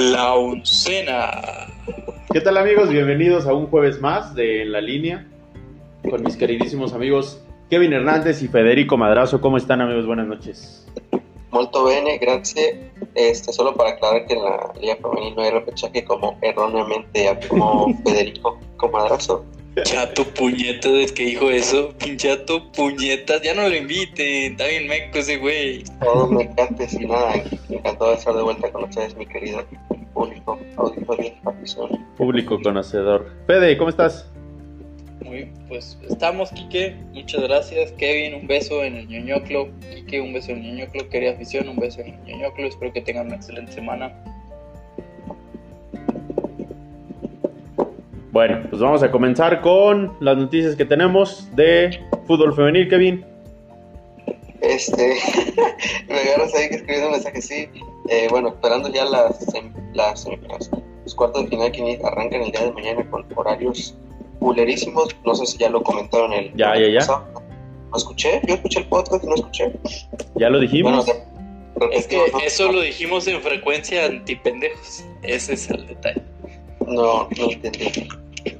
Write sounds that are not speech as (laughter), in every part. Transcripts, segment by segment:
La Uncena. ¿Qué tal amigos? Bienvenidos a un jueves más de En la línea con mis queridísimos amigos Kevin Hernández y Federico Madrazo. ¿Cómo están amigos? Buenas noches. Molto bene, grazie. Este, solo para aclarar que en la Liga Femenil no hay repechaje como erróneamente como (laughs) Federico Comadrazo. Chato puñetas, es que dijo eso. Pinchato puñetas, ya no lo inviten. Está bien meco ese güey. Todo me encanta y nada. Me encantó estar de vuelta con ustedes, mi querido público, auditorio, afición. Público conocedor. Fede, ¿cómo estás? Muy, pues estamos, Quique. Muchas gracias. Kevin, un beso en el ñoñoclo. Quique, un beso en el ñoñoclo. Querida afición, un beso en el ñoñoclo. Espero que tengan una excelente semana. Bueno, pues vamos a comenzar con las noticias que tenemos de fútbol femenil, Kevin. Este, (laughs) me agarras ahí que escribiendo un mensaje así. Eh, bueno, esperando ya las, las, los cuartos de final que arrancan el día de mañana con horarios culerísimos. No sé si ya lo comentaron el. Ya, ya, ya. ¿No escuché? Yo escuché el podcast y no escuché. Ya lo dijimos. es que eso lo dijimos en frecuencia antipendejos. Ese es el detalle. No, no entendí.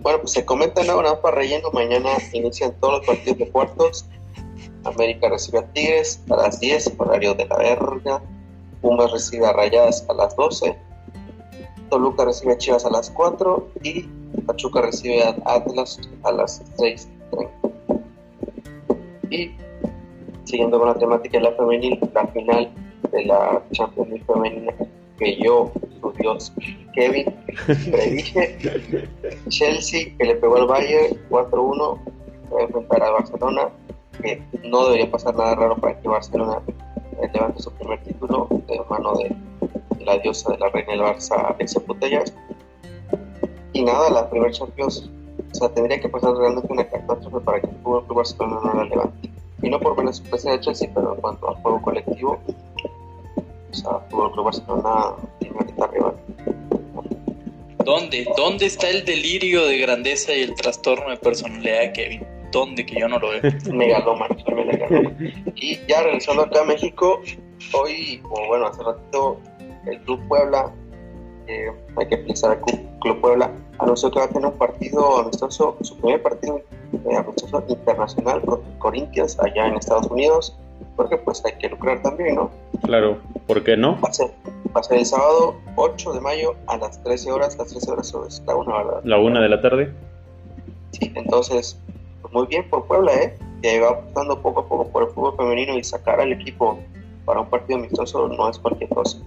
Bueno, pues se comenta nada más para relleno. Mañana inician todos los partidos de cuartos. América recibe a Tigres a las 10, horario de la verga. Pumas recibe a Rayadas a las 12. Toluca recibe a Chivas a las 4. Y Pachuca recibe a Atlas a las 6.30. Y siguiendo con la temática de la femenil, la final de la Champions League femenina que yo, su Dios, Kevin, predije. Chelsea, que le pegó al Bayern 4-1, va a enfrentar a Barcelona, que no debería pasar nada raro para que Barcelona levante su primer título de mano de, la diosa de la reina del Barça, Alexia Putellas. Y nada, la primer Champions, o sea, tendría que pasar realmente una catástrofe para que el Fútbol Barcelona no la levante. Y no por menos sorpresa de Chelsea, pero en cuanto al juego colectivo, o sea, Fútbol Club Barcelona tiene. ¿Dónde? ¿Dónde está el delirio de grandeza y el trastorno de personalidad de Kevin? ¿Dónde? Que yo no lo veo. (laughs) megalómano, soy megalómano. Y ya regresando acá a México, hoy, o bueno, hace ratito, el Club Puebla, eh, hay que pensar al Club, Puebla, anunció que va a tener un partido amistoso, su primer partido eh, amistoso internacional con Corinthians allá en Estados Unidos, porque pues hay que lucrar también, ¿no? Claro, ¿por qué no? Va a ser, el sábado 8 de mayo a las 13 horas, las 13 horas es la 1, ¿verdad? La 1 de la tarde. Sí, entonces, pues muy bien por Puebla, ¿eh? Que va apostando poco a poco por el fútbol femenino y sacar al equipo para un partido amistoso no es cualquier cosa.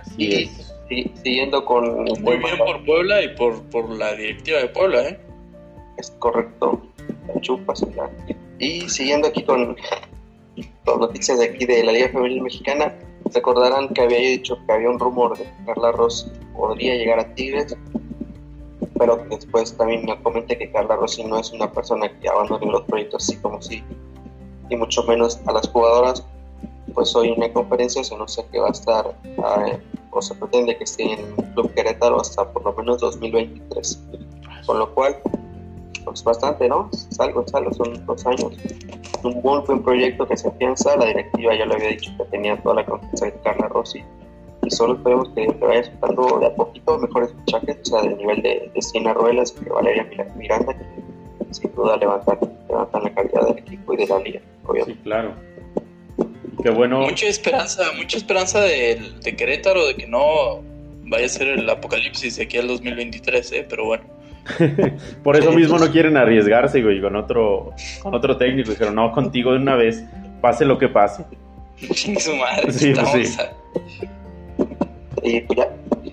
Así y, es. siguiendo con... Muy bien por Puebla y por, por la directiva de Puebla, ¿eh? Es correcto. Chupas y siguiendo aquí con las noticias de aquí de la Liga Femenil Mexicana, recordarán que había dicho que había un rumor de que Carla Ross podría llegar a Tigres, pero después también me comenté que Carla Rossi no es una persona que abandone los proyectos así como sí, y mucho menos a las jugadoras. Pues hoy en una conferencia se anuncia que va a estar, eh, o se pretende que esté en el Club Querétaro hasta por lo menos 2023. Con lo cual, pues bastante, ¿no? Salgo, salgo, son dos años. Un muy buen proyecto que se piensa, la directiva ya le había dicho que tenía toda la confianza de Carla Rossi y solo esperemos que, te vaya soltando de a poquito mejores fichajes, o sea, del nivel de, de Sina Ruelas, que Valeria Miranda, que sin duda levantan, levantan la calidad del equipo y de la liga, Sí, claro. Qué bueno. Mucha esperanza, mucha esperanza de, de Querétaro de que no vaya a ser el apocalipsis de aquí al 2023, ¿eh? pero bueno. (laughs) Por eso mismo no quieren arriesgarse, güey, con otro, con otro técnico. Dijeron, no, contigo de una vez, pase lo que pase. Su madre, sí, pues sí. Y pues ya,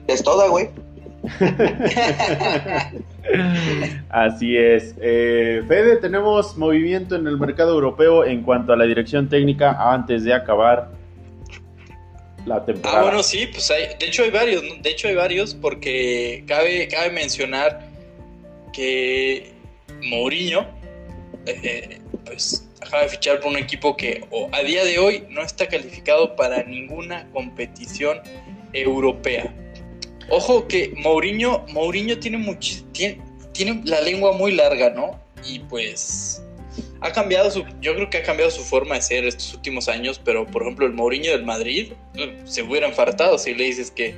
es toda, güey. (laughs) Así es. Eh, Fede, tenemos movimiento en el mercado europeo en cuanto a la dirección técnica antes de acabar la temporada. Ah, bueno, sí, pues hay, de hecho hay varios, de hecho hay varios porque cabe, cabe mencionar que Mourinho eh, eh, pues acaba de fichar por un equipo que a día de hoy no está calificado para ninguna competición europea. Ojo que Mourinho, Mourinho tiene, tiene, tiene la lengua muy larga, ¿no? Y pues ha cambiado su, yo creo que ha cambiado su forma de ser estos últimos años, pero por ejemplo el Mourinho del Madrid eh, se hubiera enfartado si le dices que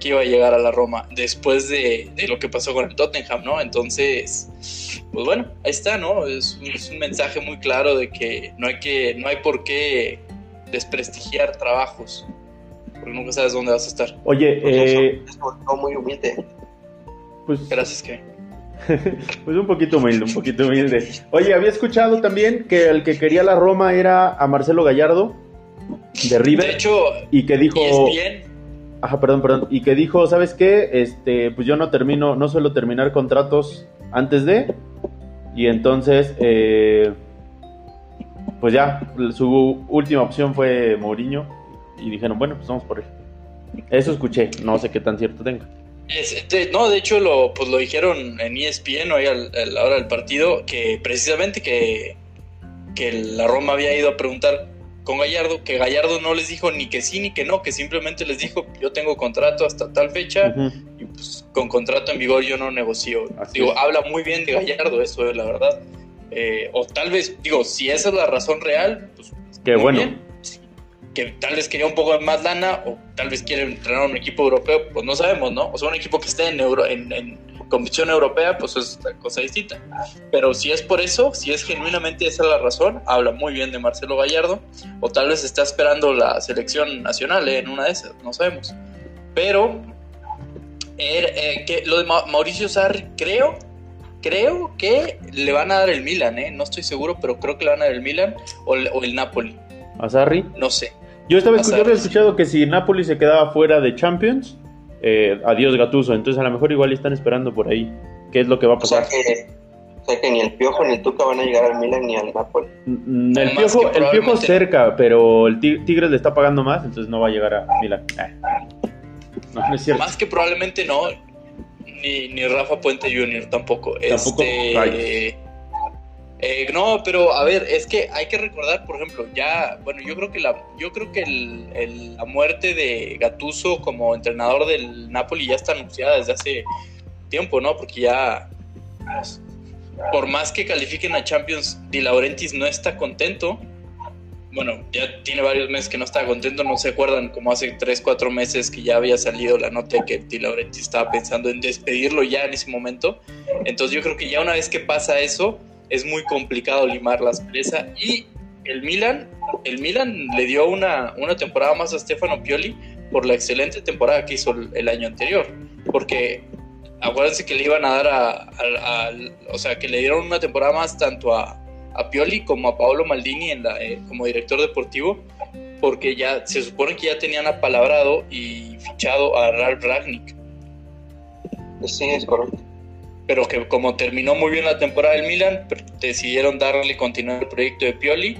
que iba a llegar a la Roma después de, de lo que pasó con el Tottenham, ¿no? Entonces, pues bueno, ahí está, ¿no? Es un, es un mensaje muy claro de que no hay que, no hay por qué desprestigiar trabajos, porque nunca sabes dónde vas a estar. Oye, eh, Es un muy humilde. pues, Gracias, que (laughs) pues un poquito humilde, un poquito humilde. Oye, había escuchado también que el que quería la Roma era a Marcelo Gallardo de River De hecho, y que dijo, ESPN, ajá, perdón, perdón, y que dijo, ¿sabes qué? Este, pues yo no termino, no suelo terminar contratos antes de, y entonces, eh, pues ya, su última opción fue Mourinho y dijeron, bueno, pues vamos por él. Eso escuché, no sé qué tan cierto tenga. No, de hecho lo, pues lo dijeron en ESPN hoy a la hora del partido, que precisamente que, que la Roma había ido a preguntar con Gallardo, que Gallardo no les dijo ni que sí ni que no, que simplemente les dijo yo tengo contrato hasta tal fecha y pues con contrato en vigor yo no negocio. Así digo, es. habla muy bien de Gallardo, eso es la verdad. Eh, o tal vez, digo, si esa es la razón real, pues Que muy bueno, bien. Que tal vez quería un poco más lana o tal vez quiere entrenar a un equipo europeo, pues no sabemos, ¿no? O sea, un equipo que esté en, euro, en, en competición europea, pues es otra cosa distinta. Pero si es por eso, si es genuinamente esa la razón, habla muy bien de Marcelo Gallardo, o tal vez está esperando la selección nacional ¿eh? en una de esas, no sabemos. Pero er- eh, que lo de Ma- Mauricio Sarri, creo, creo que le van a dar el Milan, ¿eh? No estoy seguro, pero creo que le van a dar el Milan o el, o el Napoli, a Sarri. no sé. Yo, estaba A escu- yo Sarri, había sí. escuchado que si Napoli se quedaba fuera de Champions, eh, adiós Gatuso. Entonces a lo mejor igual están esperando por ahí qué es lo que va a O sea pasar. que, o sea que ni el Piojo ni el Tuca van a llegar al Milan ni al Napoli. Mm, El piojo, que el piojo probablemente- cerca, pero el Ti- Tigres le está pagando más, entonces no va a llegar a Milan. Ah. No, no es cierto. Más que probablemente no, ni, ni Rafa Puente Jr. tampoco. Tampoco, Este. Eh, no, pero a ver, es que hay que recordar, por ejemplo, ya, bueno, yo creo que la, yo creo que la muerte de Gattuso como entrenador del Napoli ya está anunciada desde hace tiempo, ¿no? Porque ya, por más que califiquen a Champions, Di Laurentiis no está contento. Bueno, ya tiene varios meses que no está contento, no se acuerdan como hace 3, 4 meses que ya había salido la nota que Di Laurentiis estaba pensando en despedirlo ya en ese momento. Entonces yo creo que ya una vez que pasa eso, es muy complicado limar la aspereza. Y el Milan, el Milan le dio una, una temporada más a Stefano Pioli por la excelente temporada que hizo el, año anterior. Porque acuérdense que le iban a dar a, o sea, que le dieron una temporada más tanto a, a Pioli como a Paolo Maldini eh, como director deportivo, porque ya se supone que ya tenían apalabrado y fichado a Ralf Ragnick Sí, es correcto. Pero que como terminó muy bien la temporada del Milan, decidieron darle continuidad al proyecto de Pioli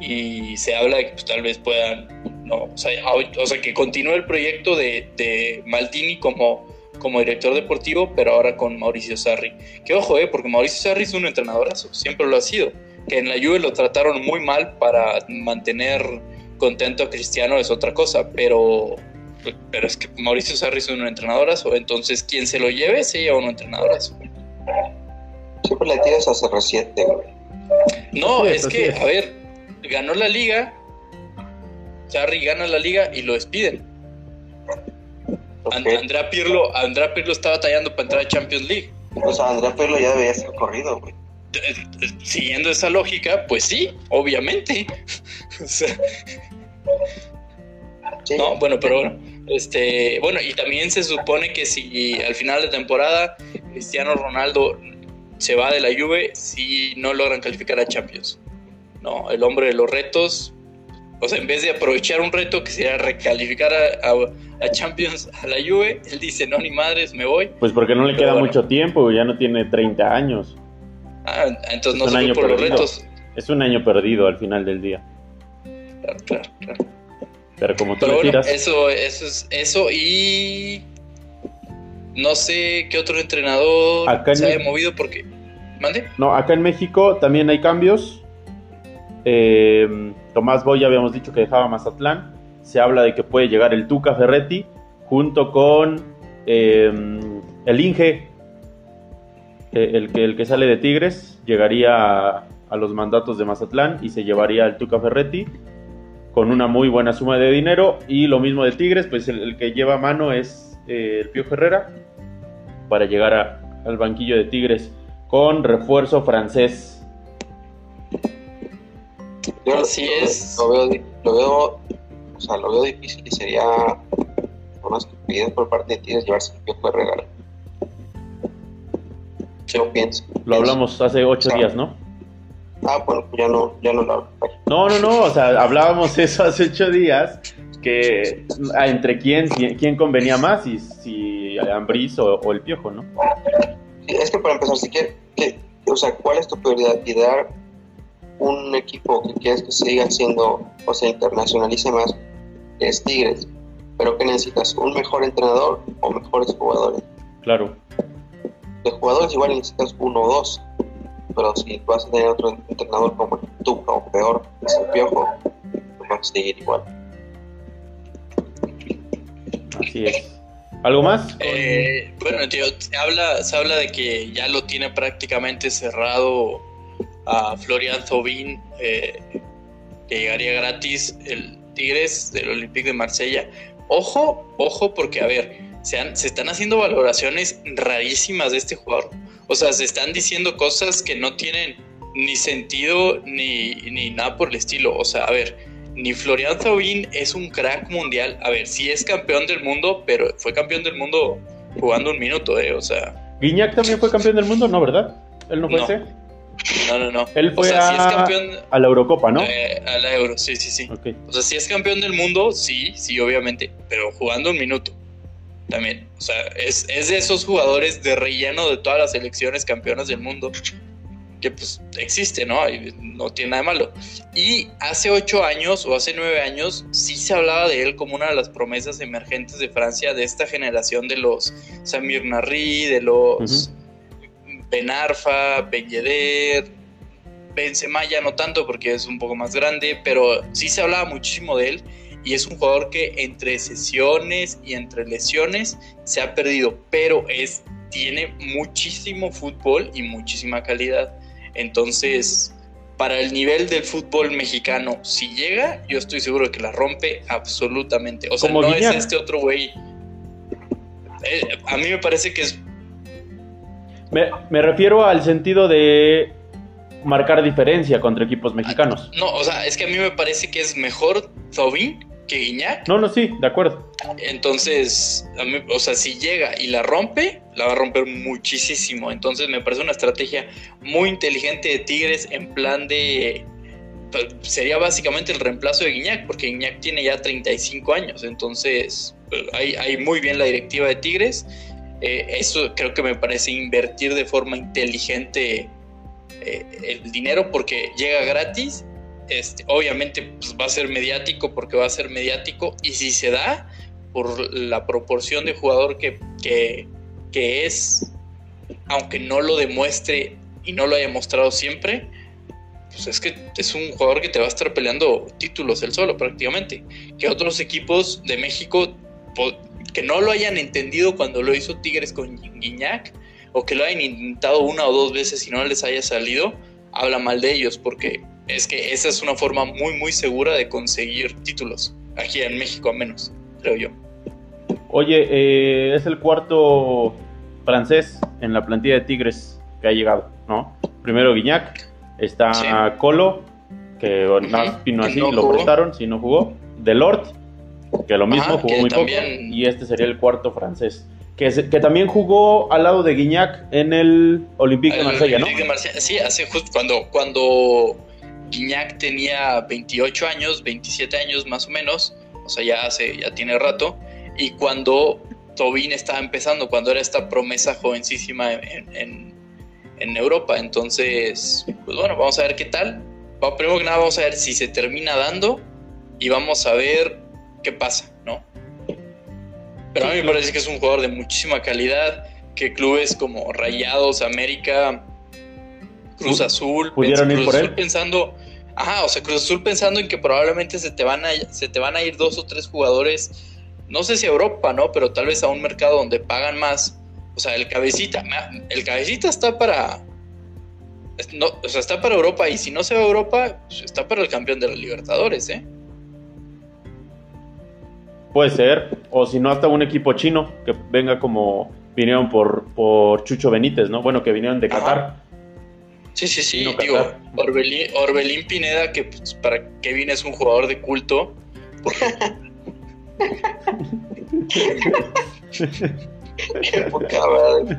y se habla de que pues, tal vez puedan, no, o, sea, o sea, que continúe el proyecto de, de Maldini como, como director deportivo, pero ahora con Mauricio Sarri. Que ojo, eh, porque Mauricio Sarri es un entrenadorazo, siempre lo ha sido. Que en la Juve lo trataron muy mal para mantener contento a Cristiano es otra cosa, pero pero es que Mauricio Sarri es un entrenadorazo, entonces quien se lo lleve se lleva un entrenadorazo. Siempre le tiras a CR7, güey. No, es, que, es. a ver, ganó la liga, Sarri gana la liga y lo despiden. Ok. And- Andrea Pirlo, Andrea Pirlo está batallando para entrar a Champions League. O sea, Andrea Pirlo ya debería ser corrido, güey. Eh, eh, Siguiendo esa lógica, pues sí, obviamente. (laughs) O sea, Sí. No, bueno, pero bueno. Este, bueno, y también se supone que si al final de temporada Cristiano Ronaldo se va de la Juve, si no logran calificar a Champions. No, el hombre de los retos, o sea, en vez de aprovechar un reto que sería recalificar a, a- a Champions a la Juve, él dice, no, ni madres, me voy. Pues porque no le Pero queda bueno. mucho tiempo, ya no tiene 30 años. Ah, entonces no se por los perdido. retos. Es un año perdido al final del día. Claro, claro, claro. Pero como tú Pero le bueno, tiras, eso, eso es eso y no sé qué otro entrenador Acá se haya movido porque mande. No, acá en México también hay cambios. Eh, Tomás Boy ya habíamos dicho que dejaba Mazatlán. Se habla de que puede llegar el Tuca Ferretti junto con eh, el Inge, eh, el, que, el que sale de Tigres, llegaría a, a los mandatos de Mazatlán y se llevaría al Tuca Ferretti con una muy buena suma de dinero. Y lo mismo de Tigres, pues el, el que lleva mano es eh, el Pío Herrera para llegar a- al banquillo de Tigres con refuerzo francés. Yo Así es. Lo veo, lo veo, o sea, lo veo difícil y sería una estupidez por parte de Tigres llevarse el Piojo Herrera. Yo pienso. Lo hablamos hace ocho días, ¿no? Ah, bueno, ya no, ya no lo hablo. No, no, no, o sea, hablábamos eso (laughs) hace ocho días, que ah, entre quién, quién convenía más, si, si Ambriz o, o el Piojo, ¿no? Sí, Es que para empezar, si quieres, que, o sea, ¿cuál es tu prioridad? Idear un equipo que quieres que siga siendo, o sea, internacionalice más, que es Tigres. Pero que necesitas un mejor entrenador o mejores jugadores. Claro. De jugadores igual necesitas uno o dos. Pero si vas a tener otro entrenador como el Tuca o peor, que es el Piojo, pues vas a seguir igual. Así es. ¿Algo más? Eh, bueno, tío, se habla, se habla de que ya lo tiene prácticamente cerrado a Florian Thauvin, eh, que llegaría gratis el Tigres del Olympique de Marsella. Ojo, ojo, porque a ver, se, han- se están haciendo valoraciones rarísimas de este jugador. O sea, se están diciendo cosas que no tienen ni sentido ni, ni nada por el estilo. O sea, a ver, ni Florian Thauvin es un crack mundial. A ver, sí es campeón del mundo, pero fue campeón del mundo jugando un minuto, ¿eh? O sea, ¿Guiñac también fue campeón del mundo? No, ¿verdad? ¿Él no fue No. ese? no, no, no. Él fue o sea, sí a- es campeón A la Eurocopa, ¿no? eh, a la Euro, sí, sí, sí. O sea, si es campeón del mundo, sí, sí, obviamente, pero jugando un minuto también. O sea, es, es de esos jugadores de relleno de todas las selecciones campeonas del mundo que pues existe, ¿no? Y no tiene nada de malo. Y hace ocho años o hace nueve años sí se hablaba de él como una de las promesas emergentes de Francia, de esta generación de los Samir Narri, de los Ben Arfa, Ben Yedder, Benzema ya no tanto porque es un poco más grande, pero sí se hablaba muchísimo de él y es un jugador que entre sesiones y entre lesiones se ha perdido, pero es tiene muchísimo fútbol y muchísima calidad. Entonces, para el nivel del fútbol mexicano, si llega, yo estoy seguro que la rompe absolutamente. O sea, Como no Guiñac. es este otro güey. Eh, a mí me parece que es Me, me refiero al sentido de marcar diferencia contra equipos mexicanos. No, o sea, es que a mí me parece que es mejor Tobin que Guiñac. No, no, sí, de acuerdo. Entonces, a mí- o sea, si llega y la rompe, la va a romper muchísimo. Entonces, me parece una estrategia muy inteligente de Tigres en plan de. pues, Sería básicamente el reemplazo de Guiñac, porque Guiñac tiene ya 35 años. Entonces, pues, hay, hay muy bien la directiva de Tigres. Eh, eso creo que me parece invertir de forma inteligente eh, el dinero porque llega gratis. Este, obviamente pues, va a ser mediático porque va a ser mediático y si se da por la proporción de jugador que, que, es, aunque no lo demuestre y no lo haya mostrado siempre, pues es que es un jugador que te va a estar peleando títulos él solo prácticamente. Que otros equipos de México que no lo hayan entendido cuando lo hizo Tigres con Guiñac o que lo hayan intentado una o dos veces y no les haya salido, habla mal de ellos porque es que esa es una forma muy muy segura de conseguir títulos aquí en México al menos, creo yo. Oye, eh, es el cuarto francés en la plantilla de Tigres que ha llegado, ¿no? Primero Guiñac, está Sí. Colo, que nada más vino así, no lo jugó. prestaron, si no jugó. Delort, que lo mismo Ajá, jugó muy poco. también- Y este sería el cuarto francés. Que, se- que también jugó al lado de Guiñac en el Olympique de El Marsella, ¿no? Olympique de Marsella, Sí, hace justo cuando, cuando Guiñac tenía 28 años, 27 años más o menos, o sea, ya hace, ya tiene rato, y cuando Tobin estaba empezando, cuando era esta promesa jovencísima en, en- en Europa. Entonces, pues bueno, vamos a ver qué tal. Primero que nada, vamos a ver si se termina dando y vamos a ver qué pasa, ¿no? Pero a mí me parece que es un jugador de muchísima calidad, que clubes como Rayados, América, Cruz Azul, ¿pudieron ir Cruz por Azul él? pensando, ajá, o sea, Cruz Azul pensando en que probablemente se te van a se te van a ir dos o tres jugadores, no sé si a Europa, ¿no? Pero tal vez a un mercado donde pagan más. O sea, el cabecita, el cabecita está para no, o sea, está para Europa y si no se va a Europa, pues está para el campeón de los Libertadores, ¿eh? Puede ser, o si no, hasta un equipo chino que venga como vinieron por, por Chucho Benítez, ¿no? Bueno, que vinieron de Ajá. Sí, sí, sí. Digo. Orbelín, Orbelín Pineda, que pues, para Kevin es un jugador de culto. (laughs) Qué poca madre.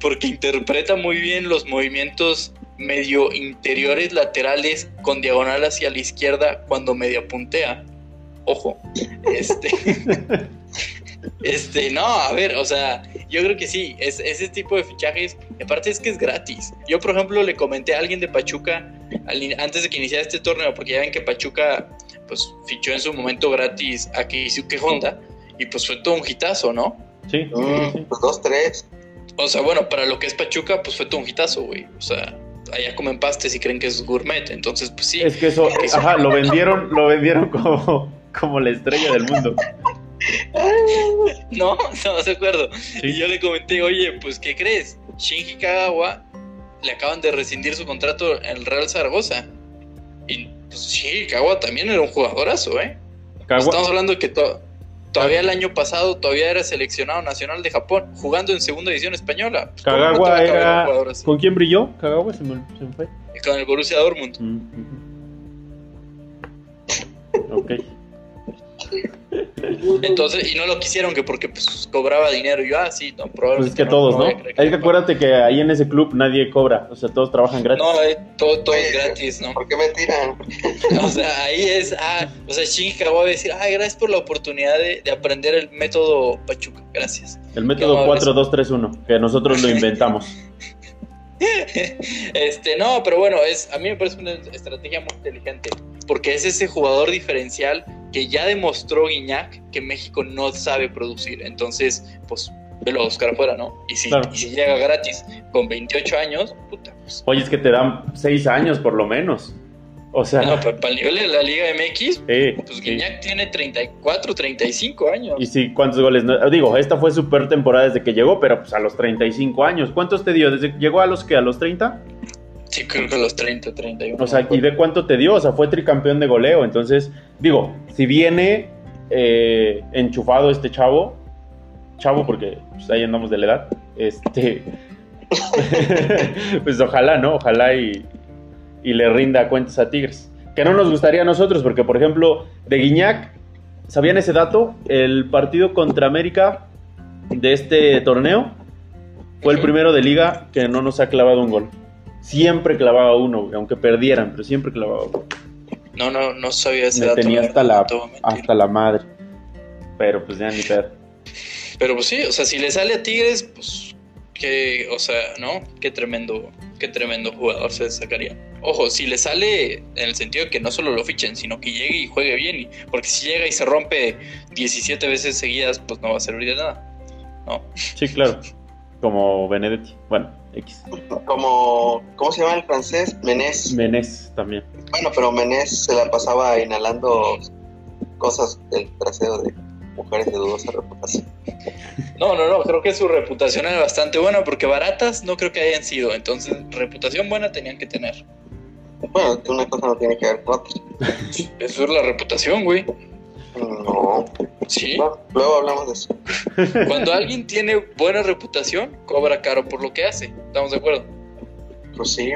porque interpreta muy bien los movimientos medio interiores laterales con diagonal hacia la izquierda cuando media puntea. Ojo. Este. (laughs) Este, no, a ver, o sea, yo creo que sí, es ese tipo de fichajes, aparte es que es gratis. Yo, por ejemplo, le comenté a alguien de Pachuca al antes de que iniciara este torneo, porque ya ven que Pachuca, pues, fichó en su momento gratis a Keisuke Honda, y pues fue todo un hitazo, ¿no? Sí, Mm, sí. pues dos, tres. O sea, bueno, para lo que es Pachuca, pues fue todo un hitazo, güey. O sea, allá comen pastes y creen que es gourmet. Entonces, pues sí. Es que eso, ajá, lo vendieron, lo vendieron como, como la estrella del mundo. (laughs) (laughs) No, no, de acuerdo. Sí. Y yo le comenté, oye, pues, ¿qué crees? Shinji Kagawa le acaban de rescindir su contrato en el Real Zaragoza. Y pues Shinji Kagawa también era un jugadorazo, ¿eh? Estamos hablando que to- todavía el año pasado todavía era seleccionado nacional de Japón, jugando en segunda edición española. Pues, ¿cómo no te Kagawa era. ¿Con quién brilló? Kagawa se me, se me fue. Con el Borussia Dortmund. Mm. Ok. (laughs) Entonces, y no lo quisieron que porque pues cobraba dinero. Y yo, ah, sí, no, Pues probablemente. es que todos, ¿no? Hay que acuérdate que ahí en ese club nadie cobra, o sea, todos trabajan gratis. No, eh, todo, todo es gratis, ¿no? ¿Por qué me tiran? (laughs) O sea, ahí es, ah, o sea, Shinji va a decir, ay, gracias por la oportunidad de, de aprender el método Pachuca, gracias. El método amables. 4231, que nosotros lo (laughs) inventamos. Este, no, pero bueno, es, a mí me parece una estrategia muy inteligente, porque es ese jugador diferencial que ya demostró Guiñac que México no sabe producir, entonces, pues, velo a buscar afuera, ¿no? Y si, Claro. y si llega gratis con 28 años, puta, pues, Oye, es que te dan seis años por lo menos. O sea, no, para, el nivel de la Liga MX, eh, pues. Guiñac tiene 34, 35 años. Y sí, ¿cuántos goles? No- Digo, esta fue su peor temporada desde que llegó, pero pues a los 35 años. ¿Cuántos te dio? ¿Desde llegó a los que ¿A los 30? Sí, creo que los 30, 31. O sea, ¿y de cuánto te dio? O sea, fue tricampeón de goleo. Entonces, digo, si viene eh, enchufado este chavo, chavo porque pues, ahí andamos de la edad, este, (laughs) pues ojalá, ¿no? Ojalá y, y le rinda cuentas a Tigres. Que no nos gustaría a nosotros, porque por ejemplo, de Guiñac, ¿sabían ese dato? El partido contra América de este torneo fue el primero de liga que no nos ha clavado un gol. Siempre clavaba uno, aunque perdieran, pero siempre clavaba uno. No, no, no sabía ese Me dato. tenía hasta la, hasta la madre. Pero pues ya ni pedo. Pero pues sí, o sea, si le sale a Tigres, pues que, o sea, ¿no? Qué tremendo, qué tremendo jugador se sacaría. Ojo, si le sale en el sentido de que no solo lo fichen, sino que llegue y juegue bien. y- porque si llega y se rompe 17 veces seguidas, pues no va a servir de nada. No. Sí, claro. Como Benedetti. Bueno, X. Como, ¿cómo se llama el francés? Menés. Menés también. Bueno, pero Menés se la pasaba inhalando cosas del trasero de mujeres de dudosa reputación. No, no, no, creo que su reputación es bastante buena porque baratas no creo que hayan sido. Entonces, reputación buena tenían que tener. Bueno, que una cosa no tiene que ver con otra. Eso es la reputación, güey. No. Sí. No, luego hablamos de eso. (laughs) Cuando alguien tiene buena reputación, cobra caro por lo que hace. ¿Estamos de acuerdo? Pues sí.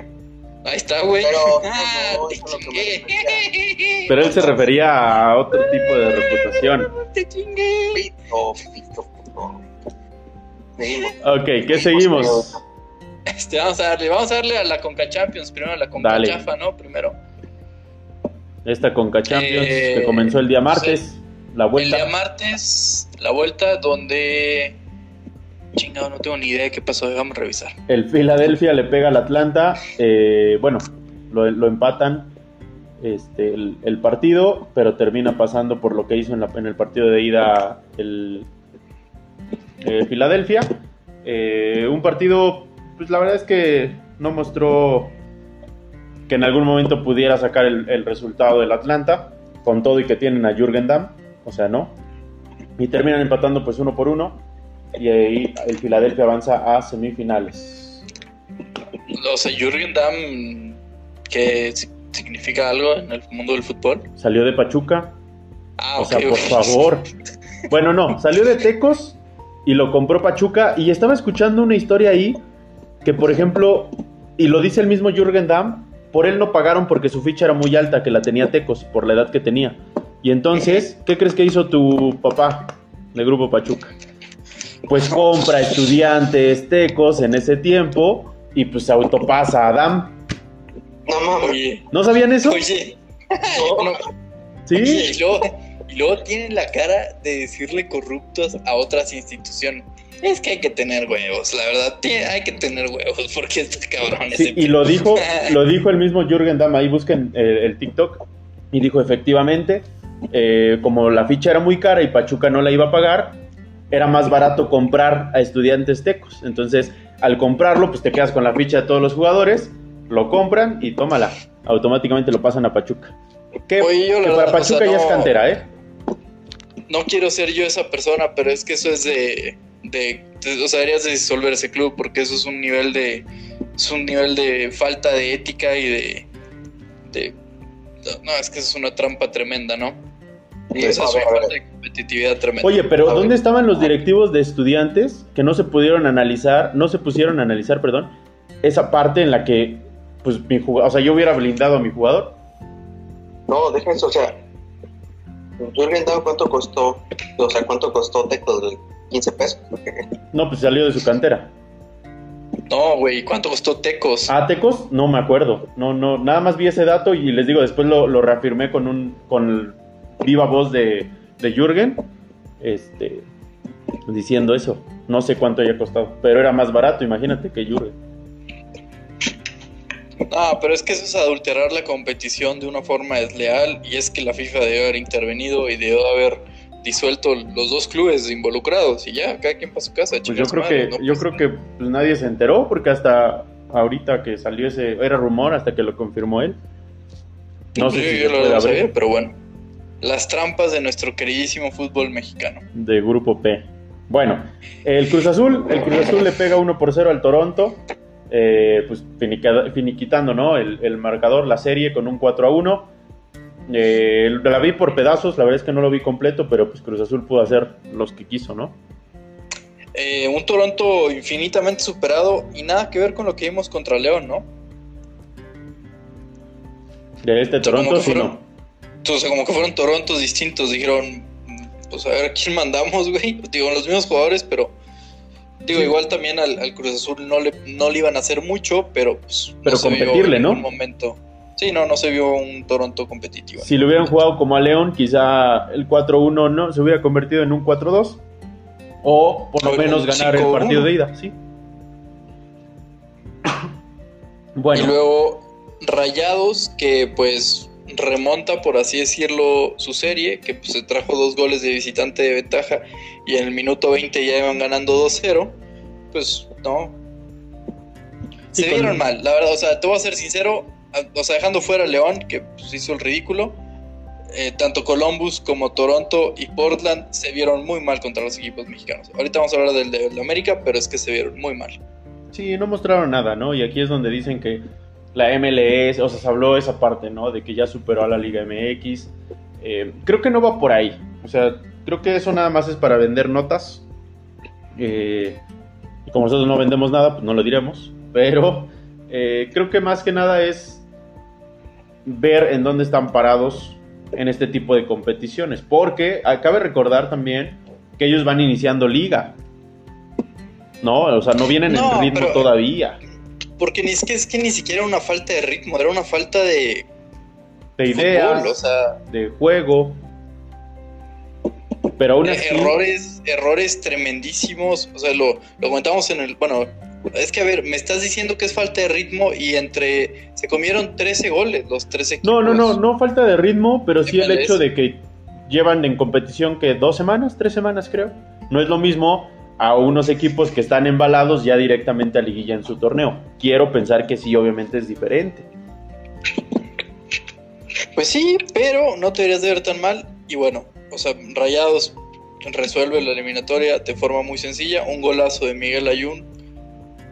Ahí está, güey. Pero, (laughs) ah, no, te chingué. Pero él se refería a otro tipo de reputación. Te chingué. Pito, pito, pito. Seguimos. Ok, ¿qué seguimos? Este, vamos a darle, vamos a darle a la Conca Champions primero, a la Conca Dale. Chafa, ¿no? Primero. Esta Conca Champions Eh, que comenzó el día martes. La El vuelta. día martes, la vuelta donde. Chingado, no tengo ni idea de qué pasó, vamos a revisar. El Philadelphia le pega al Atlanta. eh, bueno, lo, lo empatan este, el, el partido, pero termina pasando por lo que hizo en, la- en el partido de ida el eh, Filadelfia. Eh, un partido, pues la verdad es que no mostró que en algún momento pudiera sacar el, el resultado del Atlanta, con todo y que tienen a Jürgen Damm, o sea, no. Y terminan empatando pues uno por uno, y ahí el Filadelfia avanza a semifinales. O sea, Jürgen Damm, que si- significa algo en el mundo del fútbol. Salió de Pachuca, Ah, o sea, por favor. Bueno, no, salió de Tecos y lo compró Pachuca y estaba escuchando una historia ahí que, por ejemplo, y lo dice el mismo Jürgen Damm, por él no pagaron porque su ficha era muy alta, que la tenía Tecos, por la edad que tenía. Y entonces, ¿qué crees que hizo tu papá del grupo Pachuca? Pues compra estudiantes Tecos en ese tiempo y pues se autopasa a Damm. No mames. ¿No sabían eso? oye. no, Sí. oye, y luego, y luego tienen la cara de decirle corruptos a otras instituciones. Es que hay que tener huevos, la verdad, hay que tener huevos, (laughs) porque este cabrón Sí, ese y lo dijo, (laughs) lo dijo el mismo Jürgen Damm, ahí busquen eh, el TikTok, y dijo efectivamente, eh, como la ficha era muy cara y Pachuca no la iba a pagar, era más barato comprar a estudiantes tecos. Entonces, al comprarlo, pues te quedas con la ficha de todos los jugadores, lo compran y tómala. Automáticamente lo pasan a Pachuca. Que, Oye, yo la que para verdad, o sea, Pachuca ya es cantera, ¿eh? no quiero ser yo esa persona, pero es que eso es de, de, de- o sea, deberías de disolver ese club porque eso es un nivel de, es un nivel de falta de ética y de, de- no, es que eso es una trampa tremenda, ¿no? Sí, O sea, a es una falta de competitividad tremenda. Oye, pero. ¿dónde estaban los directivos de estudiantes que no se pudieron analizar, no se pusieron a analizar, perdón, esa parte en la que, pues, mi jugador, o sea, yo hubiera blindado a mi jugador? No, deja eso, o sea, Jürgen Damm, ¿cuánto costó? O sea, ¿cuánto costó Tecos? Güey? ¿15 pesos? No, pues salió de su cantera. No, güey, ¿cuánto costó Tecos? ¿A Tecos? No me acuerdo. No, no, nada más vi ese dato y les digo, después lo, lo reafirmé con un, con el viva voz de, de Jürgen, este, diciendo eso. No sé cuánto haya costado, pero era más barato, imagínate, que Jürgen. Ah, pero es que eso es adulterar la competición de una forma desleal y es que la FIFA debió haber intervenido y debió haber disuelto los dos clubes involucrados y ya, cada quien para su casa. Pues yo creo que, ¿no? yo creo que pues, nadie se enteró porque hasta ahorita que salió ese, era rumor hasta que lo confirmó él. No sé yo, si yo se lo no sabía, pero bueno. Las trampas de nuestro queridísimo fútbol mexicano. de grupo P. Bueno, el Cruz Azul, el Cruz Azul le pega 1 por 0 al Toronto, eh, pues finiquitando, ¿no? El, el marcador, la serie con un 4 a 1. Eh, la vi por pedazos, la verdad es que no lo vi completo, pero pues Cruz Azul pudo hacer los que quiso, ¿no? Eh, un Toronto infinitamente superado y nada que ver con lo que vimos contra León, ¿no? De este Toronto, sí, fueron- no. Entonces, como que fueron Torontos distintos, dijeron, pues a ver a quién mandamos, (laughs) güey. Digo, los mismos jugadores, pero digo, Sí. igual también al, al Cruz Azul no le, no le iban a hacer mucho, pero pues Pero se vio competirle, en ¿no? ningún momento. Sí, no, no se vio un Toronto competitivo. Si le hubieran jugado como a León, quizá el 4-1 no se hubiera convertido en un 4-2. O por lo menos ganar el 5-1. partido de ida, sí. Bueno, Y luego Rayados, que pues remonta, por así decirlo, su serie, que pues, se trajo dos goles de visitante de ventaja y en el minuto 20 ya iban ganando 2-0, pues no. Se vieron mal, la verdad, o sea, te voy a ser sincero, o sea, dejando fuera a León, que pues, hizo el ridículo, eh, tanto Columbus como Toronto y Portland se vieron muy mal contra los equipos mexicanos. Ahorita vamos a hablar del de, América, pero es que se vieron muy mal. Sí, no mostraron nada, ¿no? Y aquí es donde dicen que la MLS, o sea, se habló esa parte, ¿no? De que ya superó a la Liga MX. Eh, creo que no va por ahí. O sea, creo que eso nada más es para vender notas. Eh, y como nosotros no vendemos nada, pues no lo diremos. Pero creo que más que nada es ver en dónde están parados en este tipo de competiciones. Porque cabe recordar también que ellos van iniciando liga. No, o sea, no vienen No, en ritmo pero- todavía. Porque ni es que es que ni siquiera era una falta de ritmo, era una falta de De ideas, fútbol, o sea, de juego. Pero aún eh, así, errores, errores tremendísimos. O sea, lo, lo comentamos en el. Bueno, es que a ver, me estás diciendo que es falta de ritmo y entre. Se comieron 13 goles, los 13 equipos. no, no, no, no falta de ritmo, pero sí el hecho de que llevan en competición que dos semanas, tres semanas creo. No es lo mismo a unos equipos que están embalados ya directamente a liguilla en su torneo. Quiero pensar que sí, obviamente es diferente. Pues sí, pero no te deberías de ver tan mal. Y bueno, o sea, Rayados resuelve la eliminatoria de forma muy sencilla. Un golazo de Miguel Ayun,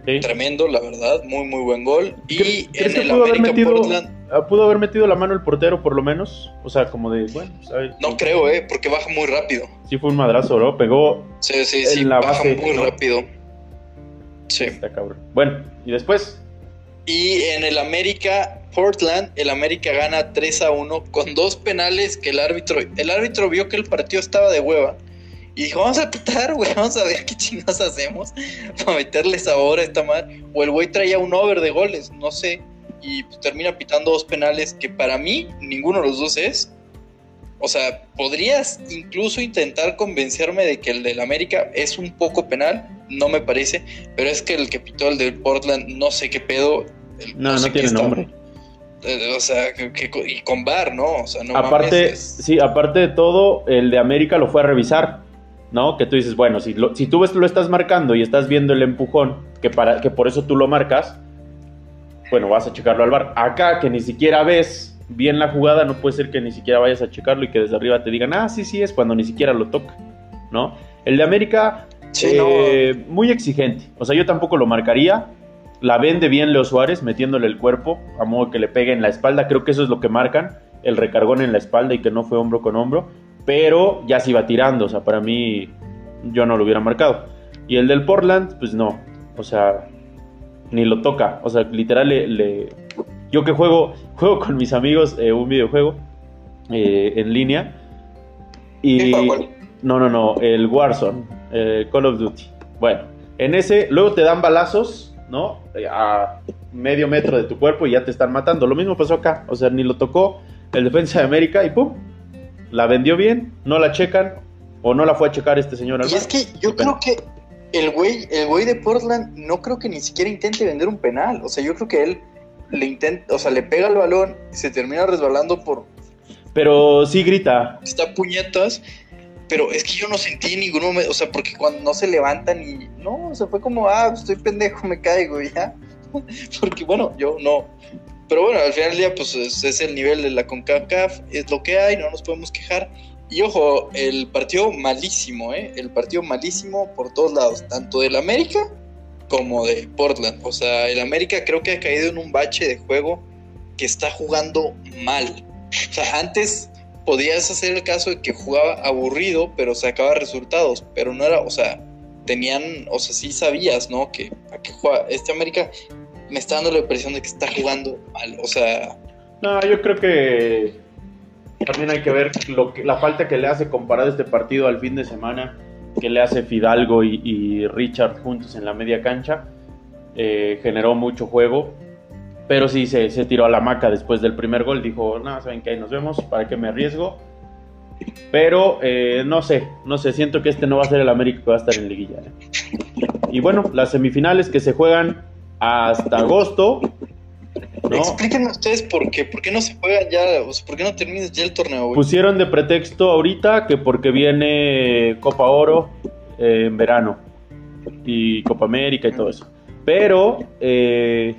¿sí? tremendo, la verdad, muy, muy buen gol. Y ¿Cre- crees en que el pudo haber América metido- Portland. ah, pudo haber metido la mano el portero por lo menos. O sea, como de, bueno, ¿sabes? No creo, ¿eh? Porque baja muy rápido. Sí fue un madrazo, ¿no? Pegó Sí, sí, En sí, la baja base, muy ¿no? rápido. Sí. Está cabrón. Bueno, y después. Y en el América, Portland, el América gana 3 a 1 con dos penales que el árbitro, el árbitro vio que el partido estaba de hueva y dijo, vamos a pitar, güey, vamos a ver qué chingados hacemos para meterle sabor a esta madre. O el güey traía un over de goles, no sé, y pues, termina pitando dos penales que para mí ninguno de los dos es. O sea, podrías incluso intentar convencerme de que el del América es un poco penal, no me parece, pero es que el que pitó el del Portland, no sé qué pedo. el- No, no sé tiene nombre. eh, O sea, que- que- y con bar, ¿no? O sea, no aparte, mames, es- sí, aparte de todo, el de América lo fue a revisar, ¿no? Que tú dices, bueno, si, lo- si tú ves, lo estás marcando y estás viendo el empujón, que, para, que por eso tú lo marcas, bueno, vas a checarlo al bar. Acá, que ni siquiera ves bien la jugada, no puede ser que ni siquiera vayas a checarlo y que desde arriba te digan, ah, sí, sí, es cuando ni siquiera lo toca, ¿no? El de América, Sí, eh, muy exigente. O sea, yo tampoco lo marcaría. La vende bien Leo Suárez, metiéndole el cuerpo, a modo que le pegue en la espalda. Creo que eso es lo que marcan, el recargón en la espalda y que no fue hombro con hombro. Pero ya se iba tirando, o sea, para mí yo no lo hubiera marcado. Y el del Portland, pues no. O sea, ni lo toca. O sea, literal le... le- Yo que juego, (laughs) juego con mis amigos eh, un videojuego eh, en línea. Y... No, no, no, el Warzone, eh, Call of Duty. Bueno, en ese, luego te dan balazos, ¿no? A medio metro de tu cuerpo y ya te están matando. Lo mismo pasó acá, o sea, ni lo tocó el defensa de América y ¡pum! La vendió bien, no la checan, o no la fue a checar este señor Y es que yo creo que el güey, el güey de Portland no creo que ni siquiera intente vender un penal. O sea, yo creo que él le intenta, o sea, le pega el balón y se termina resbalando por Pero sí grita, está puñetas. Pero es que yo no sentí en ningún momento, o sea, porque cuando no se levantan y no, o sea, fue como, ah, estoy pendejo, me caigo y ya. (laughs) Porque bueno, yo no. Pero bueno, al final del día, pues es, es el nivel de la CONCACAF, es lo que hay, no nos podemos quejar. Y ojo, el partido malísimo, ¿eh? El partido malísimo por todos lados, tanto del América como de Portland. O sea, el América creo que ha caído en un bache de juego que está jugando mal. O sea, antes podías hacer el caso de que jugaba aburrido, pero sacaba resultados, pero no era, o sea, tenían, o sea, sí sabías, ¿no? Que a qué juega este América me está dando la impresión de que está jugando mal, o sea, No, yo creo que también hay que ver lo que, la falta que le hace comparado este partido al fin de semana que le hace Fidalgo y, Richard juntos en la media cancha. Eh, generó mucho juego, pero sí se, se tiró a la maca después del primer gol. Dijo, no, saben que ahí nos vemos, ¿para qué me arriesgo? Pero eh, no sé, no sé, siento que este no va a ser el América que va a estar en liguilla. ¿eh? Y bueno, las semifinales que se juegan hasta agosto. ¿no? explíquenme ustedes por qué, por qué no se juega ya, o sea, por qué no termina ya el torneo, güey. Pusieron de pretexto ahorita que porque viene Copa Oro eh, en verano y Copa América y todo eso. Pero eh,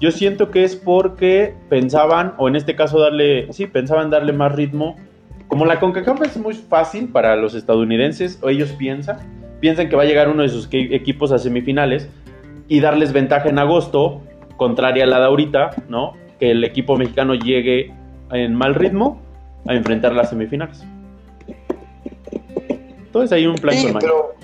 yo siento que es porque pensaban, o en este caso darle, sí, pensaban darle más ritmo. Como la CONCACAF es muy fácil para los estadounidenses, o ellos piensan, piensan que va a llegar uno de sus equipos a semifinales y darles ventaja en agosto, contraria a la de ahorita, ¿no? Que el equipo mexicano llegue en mal ritmo a enfrentar las semifinales. Entonces hay un plan Sí, pero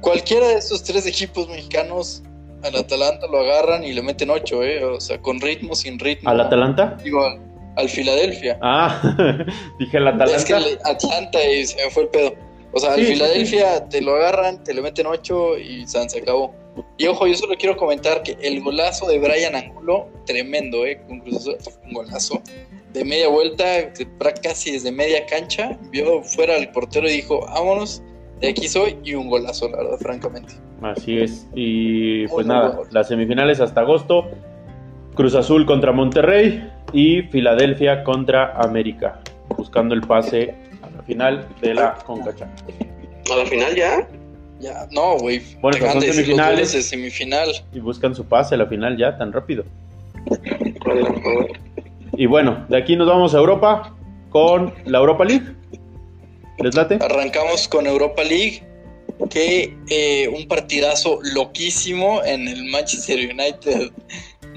cualquiera de esos tres equipos mexicanos al Atalanta lo agarran y le meten ocho, ¿eh? O sea, con ritmo, sin ritmo. ¿Al Atalanta? Digo, al, al Filadelfia. Ah, (laughs) dije el Atalanta. Es que el Atlanta y se me fue el pedo. O sea, al Sí, sí, Filadelfia te lo agarran, te le meten 8 y san, se acabó. Y ojo, yo solo quiero comentar que el golazo de Brian Angulo, tremendo, ¿eh? Con un golazo. De media vuelta, casi desde media cancha, vio fuera al portero y dijo, vámonos, de aquí soy, y un golazo, la verdad, francamente. Así es. Y pues Muy nada, bueno. las semifinales hasta agosto. Cruz Azul contra Monterrey y Filadelfia contra América, buscando el pase a la final de la CONCACHAF. A la final ya. Ya, no, güey. Bueno, dejan de semifinales. goles de semifinal. Y buscan su pase a la final ya tan rápido. Y bueno, de aquí nos vamos a Europa con la Europa League. ¿Les late? Arrancamos con Europa League, que eh, un partidazo loquísimo en el Manchester United,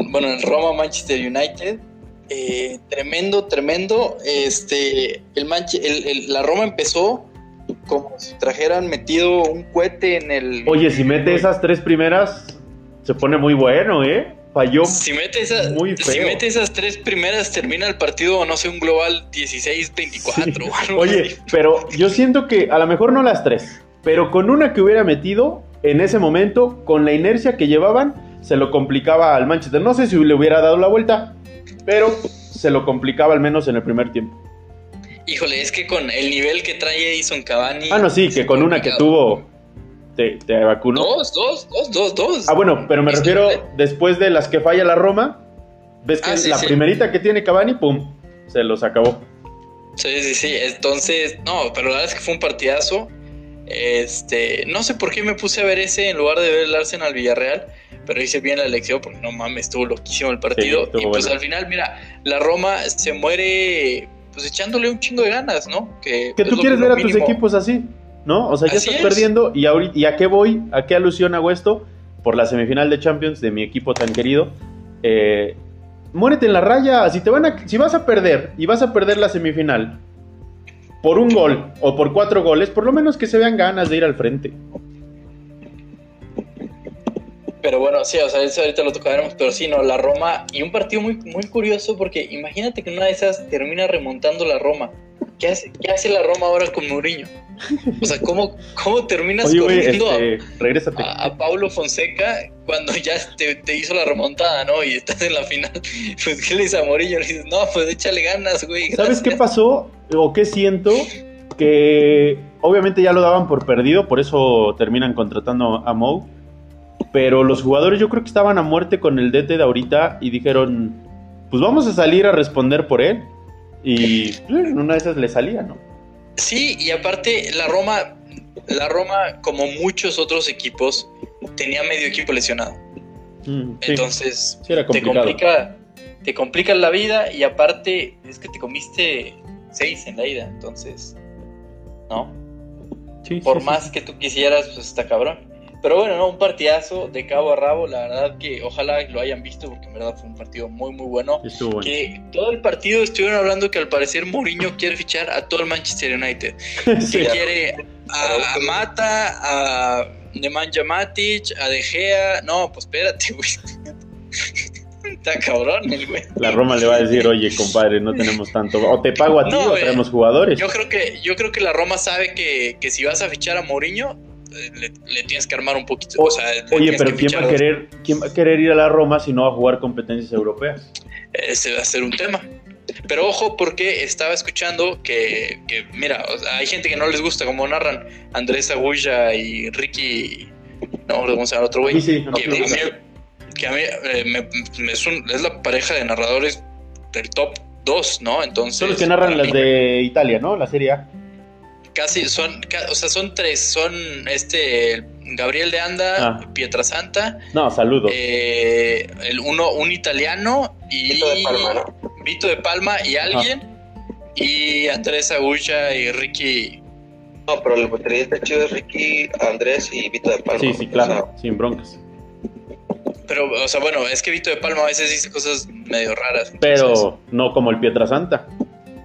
bueno, en Roma Manchester United, eh, tremendo, tremendo. Este, el, el, la Roma empezó como si trajeran metido un cohete en el. Oye, si mete esas tres primeras, se pone muy bueno, ¿eh? Falló si mete, muy si mete esas tres primeras, termina el partido, no sé, un global 16-24. (laughs) Oye, pero yo siento que a lo mejor no las tres, pero con una que hubiera metido en ese momento, con la inercia que llevaban, se lo complicaba al Manchester. No sé si le hubiera dado la vuelta, pero se lo complicaba al menos en el primer tiempo. Híjole, es que con el nivel que trae Edison Cavani. Ah, no, sí, que con una que tuvo te, te vacunó. Dos, dos, dos, dos, dos. Ah, bueno, pero me refiero después de las que falla la Roma. ¿Ves que ah, la primerita que tiene Cavani, pum, se los acabó? Sí, sí, sí. Entonces, no, pero la verdad es que fue un partidazo. Este, no sé por qué me puse a ver ese en lugar de ver el Arsenal Villarreal, pero hice bien la elección porque no mames, estuvo loquísimo el partido. y pues al final, mira, la Roma se muere pues echándole un chingo de ganas, ¿no? Que, tú quieres ver a tus equipos así. ¿no? O sea, ya estás perdiendo y, ahorita, ¿y a qué voy? ¿A qué alusión hago esto? Por la semifinal de Champions de mi equipo tan querido. Eh, muérete en la raya. Si, te van a, si vas a perder y vas a perder la semifinal por un gol o por cuatro goles, por lo menos que se vean ganas de ir al frente. Pero bueno, sí, o sea, eso ahorita lo tocaremos, pero sí, no, la Roma, y un partido muy, muy curioso porque imagínate que una de esas termina remontando la Roma. ¿Qué hace, qué hace la Roma ahora con Mourinho? O sea, ¿cómo, cómo terminas corriendo este, a, a, Paulo Fonseca cuando ya te, hizo la remontada, ¿no? Y estás en la final. (laughs) Pues, ¿qué le dices a Mourinho? Le dices, no, pues échale ganas, güey. ¿Sabes qué pasó? O qué siento? Que obviamente ya lo daban por perdido, por eso terminan contratando a Mou. Pero los jugadores yo creo que estaban a muerte con el DT de ahorita y dijeron, pues vamos a salir a responder por él. Y pues, en una de esas le salía, ¿no? Sí, y aparte la Roma, la Roma, como muchos otros equipos, tenía medio equipo lesionado. Mm, Entonces, te complica, te complica la vida y aparte es que te comiste seis en la ida, entonces, ¿no? Por más que tú quisieras, pues está cabrón. Pero bueno, ¿no? un partidazo de cabo a rabo. La verdad que ojalá lo hayan visto porque en verdad fue un partido muy, muy bueno. Que todo el partido estuvieron hablando que al parecer Mourinho quiere fichar a todo el Manchester United. (laughs) que quiere a, Mata, a Nemanja Matic, a De Gea. No, pues espérate, güey. (laughs) Está cabrón el güey. La Roma le va a decir, oye, compadre, no tenemos tanto. O te pago a ti o traemos jugadores. Yo creo que, yo creo que la Roma sabe que, que si vas a fichar a Mourinho, le, tienes que armar un poquito. oye, pero ¿quién va, a querer, ¿quién va a querer ir a la Roma si no va a jugar competencias europeas? Ese va a ser un tema. Pero ojo, porque estaba escuchando que, mira, hay gente que no les gusta, como narran Andrés Agulla y Ricky. No, vamos a otro güey. Sí, que, a mí, eh, es, la pareja de narradores del top 2, ¿no? Entonces. Son los que narran las de Italia, ¿no? La Serie A casi son, o sea, son tres, son este Gabriel de Anda, ah. Pietra Santa. No, saludos. Eh, el uno, un italiano y Vito de Palma, Vito de Palma y alguien. Y Andrés Agulla y Ricky. No, pero el baterista chido es Ricky, Andrés y Vito de Palma. Sí, sí, claro, sin broncas. Pero, o sea, bueno, es que Vito de Palma a veces dice cosas medio raras. Pero no como el Pietra Santa.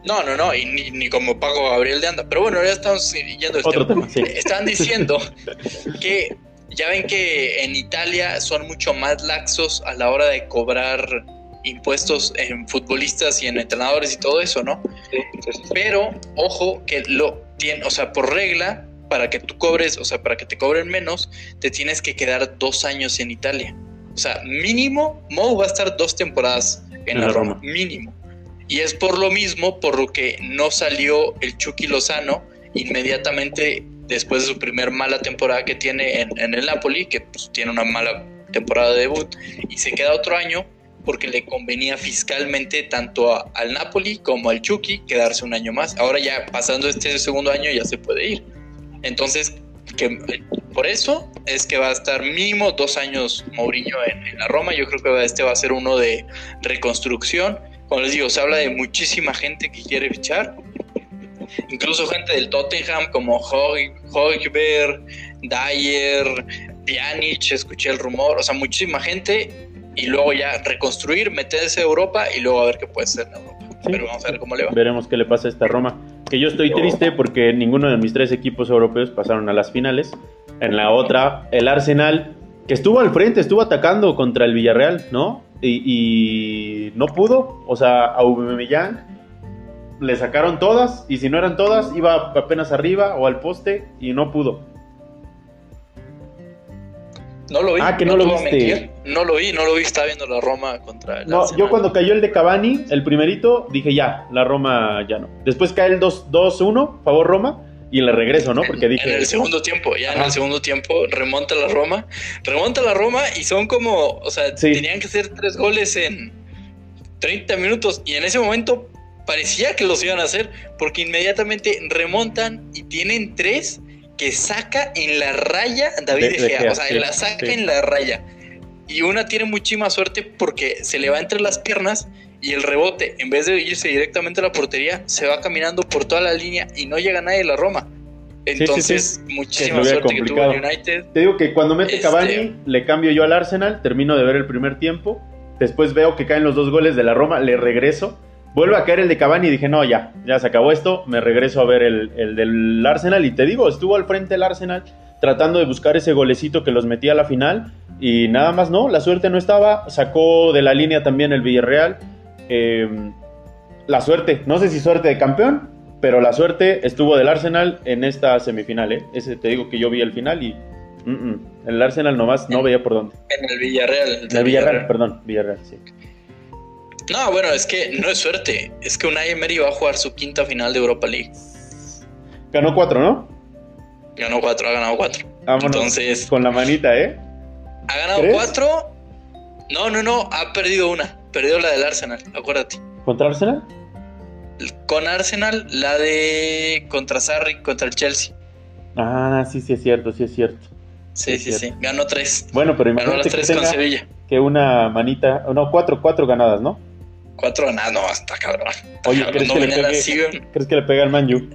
No, no, no, y ni, como Pago Gabriel de Anda. Pero bueno, ya estamos yendo Otro tema, Están diciendo (laughs) que ya ven que en Italia son mucho más laxos a la hora de cobrar impuestos en futbolistas y en entrenadores y todo eso, ¿no? Pero, ojo, que lo tiene, o sea, por regla, para que tú cobres, o sea, para que te cobren menos, te tienes que quedar dos años en Italia. O sea, mínimo, Mo va a estar dos temporadas en, la Roma, mínimo. Y es por lo mismo por lo que no salió el Chucky Lozano inmediatamente después de su primer mala temporada que tiene en, el Napoli, que pues, tiene una mala temporada de debut, y se queda otro año porque le convenía fiscalmente tanto al Napoli como al Chucky quedarse un año más. Ahora ya pasando este segundo año ya se puede ir. Entonces, que por eso es que va a estar mínimo dos años Mourinho en, en la Roma. Yo creo que este va a ser uno de reconstrucción como les digo, se habla de muchísima gente que quiere fichar. Incluso gente del Tottenham como Hojberg, Dyer, Pjanic, escuché el rumor. O sea, muchísima gente. y luego ya reconstruir, meterse a Europa y luego a ver qué puede ser en Europa. Pero vamos a ver cómo le va. Veremos qué le pasa a esta Roma. Que yo estoy triste porque ninguno de mis tres equipos europeos pasaron a las finales. En la otra, el Arsenal, que estuvo al frente, estuvo atacando contra el Villarreal, ¿no? Y, y no pudo. O sea, a Aubameyang le sacaron todas y si no eran todas, iba apenas arriba o al poste y no pudo. No lo vi. Ah, que no, te lo viste. No lo vi, no lo vi. Estaba viendo la Roma contra el No, Arsenal. yo cuando cayó el de Cavani, el primerito, dije ya, la Roma ya no. Después cae el 2 2-1, favor Roma, y le regreso, ¿no? Porque dije. En el segundo tiempo, ya en el segundo tiempo remonta la Roma. Remonta la Roma y son como, o sea, Sí. tenían que hacer tres goles en 30 minutos y en ese momento parecía que los iban a hacer porque inmediatamente remontan y tienen tres que saca en la raya David De- De, De Gea. Gea, O sea, sí, la saca sí. en la raya. Y una tiene muchísima suerte porque se le va entre las piernas y el rebote, en vez de irse directamente a la portería, se va caminando por toda la línea y no llega nadie de la Roma. sí, Entonces, Que muchísima lo hubiera suerte que tuvo el. United. Te digo que cuando mete Este- Cavani, le cambio yo al Arsenal, termino de ver el primer tiempo. Después veo que caen los dos goles de la Roma, le regreso. Vuelve a caer el de Cavani y dije, no, ya, ya se acabó esto. Me regreso a ver el, el del Arsenal. Y te digo, estuvo al frente el Arsenal tratando de buscar ese golecito que los metía a la final. Y nada más no, la suerte no estaba. Sacó de la línea también el Villarreal. Eh, la suerte, no sé si suerte de campeón, pero la suerte estuvo del Arsenal en esta semifinal. ¿eh? Ese te digo que yo vi el final y mm, mm, el Arsenal nomás no veía por dónde. En el Villarreal. El Villarreal, perdón, Villarreal, sí. No, bueno, es que no es suerte. Es que Unai Emery va a jugar su quinta final de Europa League. Ganó cuatro, ¿no? Ganó cuatro, ha ganado cuatro. Vámonos. Entonces, Con la manita, ¿eh? ha ganado ¿Crees? cuatro. No, no, no, ha perdido una. Perdió la del Arsenal, acuérdate. ¿Contra Arsenal? Con Arsenal, la de contra Sarri, contra el Chelsea. Ah, sí, sí es cierto, sí es cierto. Sí, sí, sí. Ganó tres. Bueno, pero Ganó las imagínate que tres con Sevilla. que una manita, no, cuatro, cuatro ganadas, ¿no? Cuatro ganadas, no, está cabrón. Oye, cabrón, ¿crees no que, le venían pegue, así. ¿crees que le pega al Manju?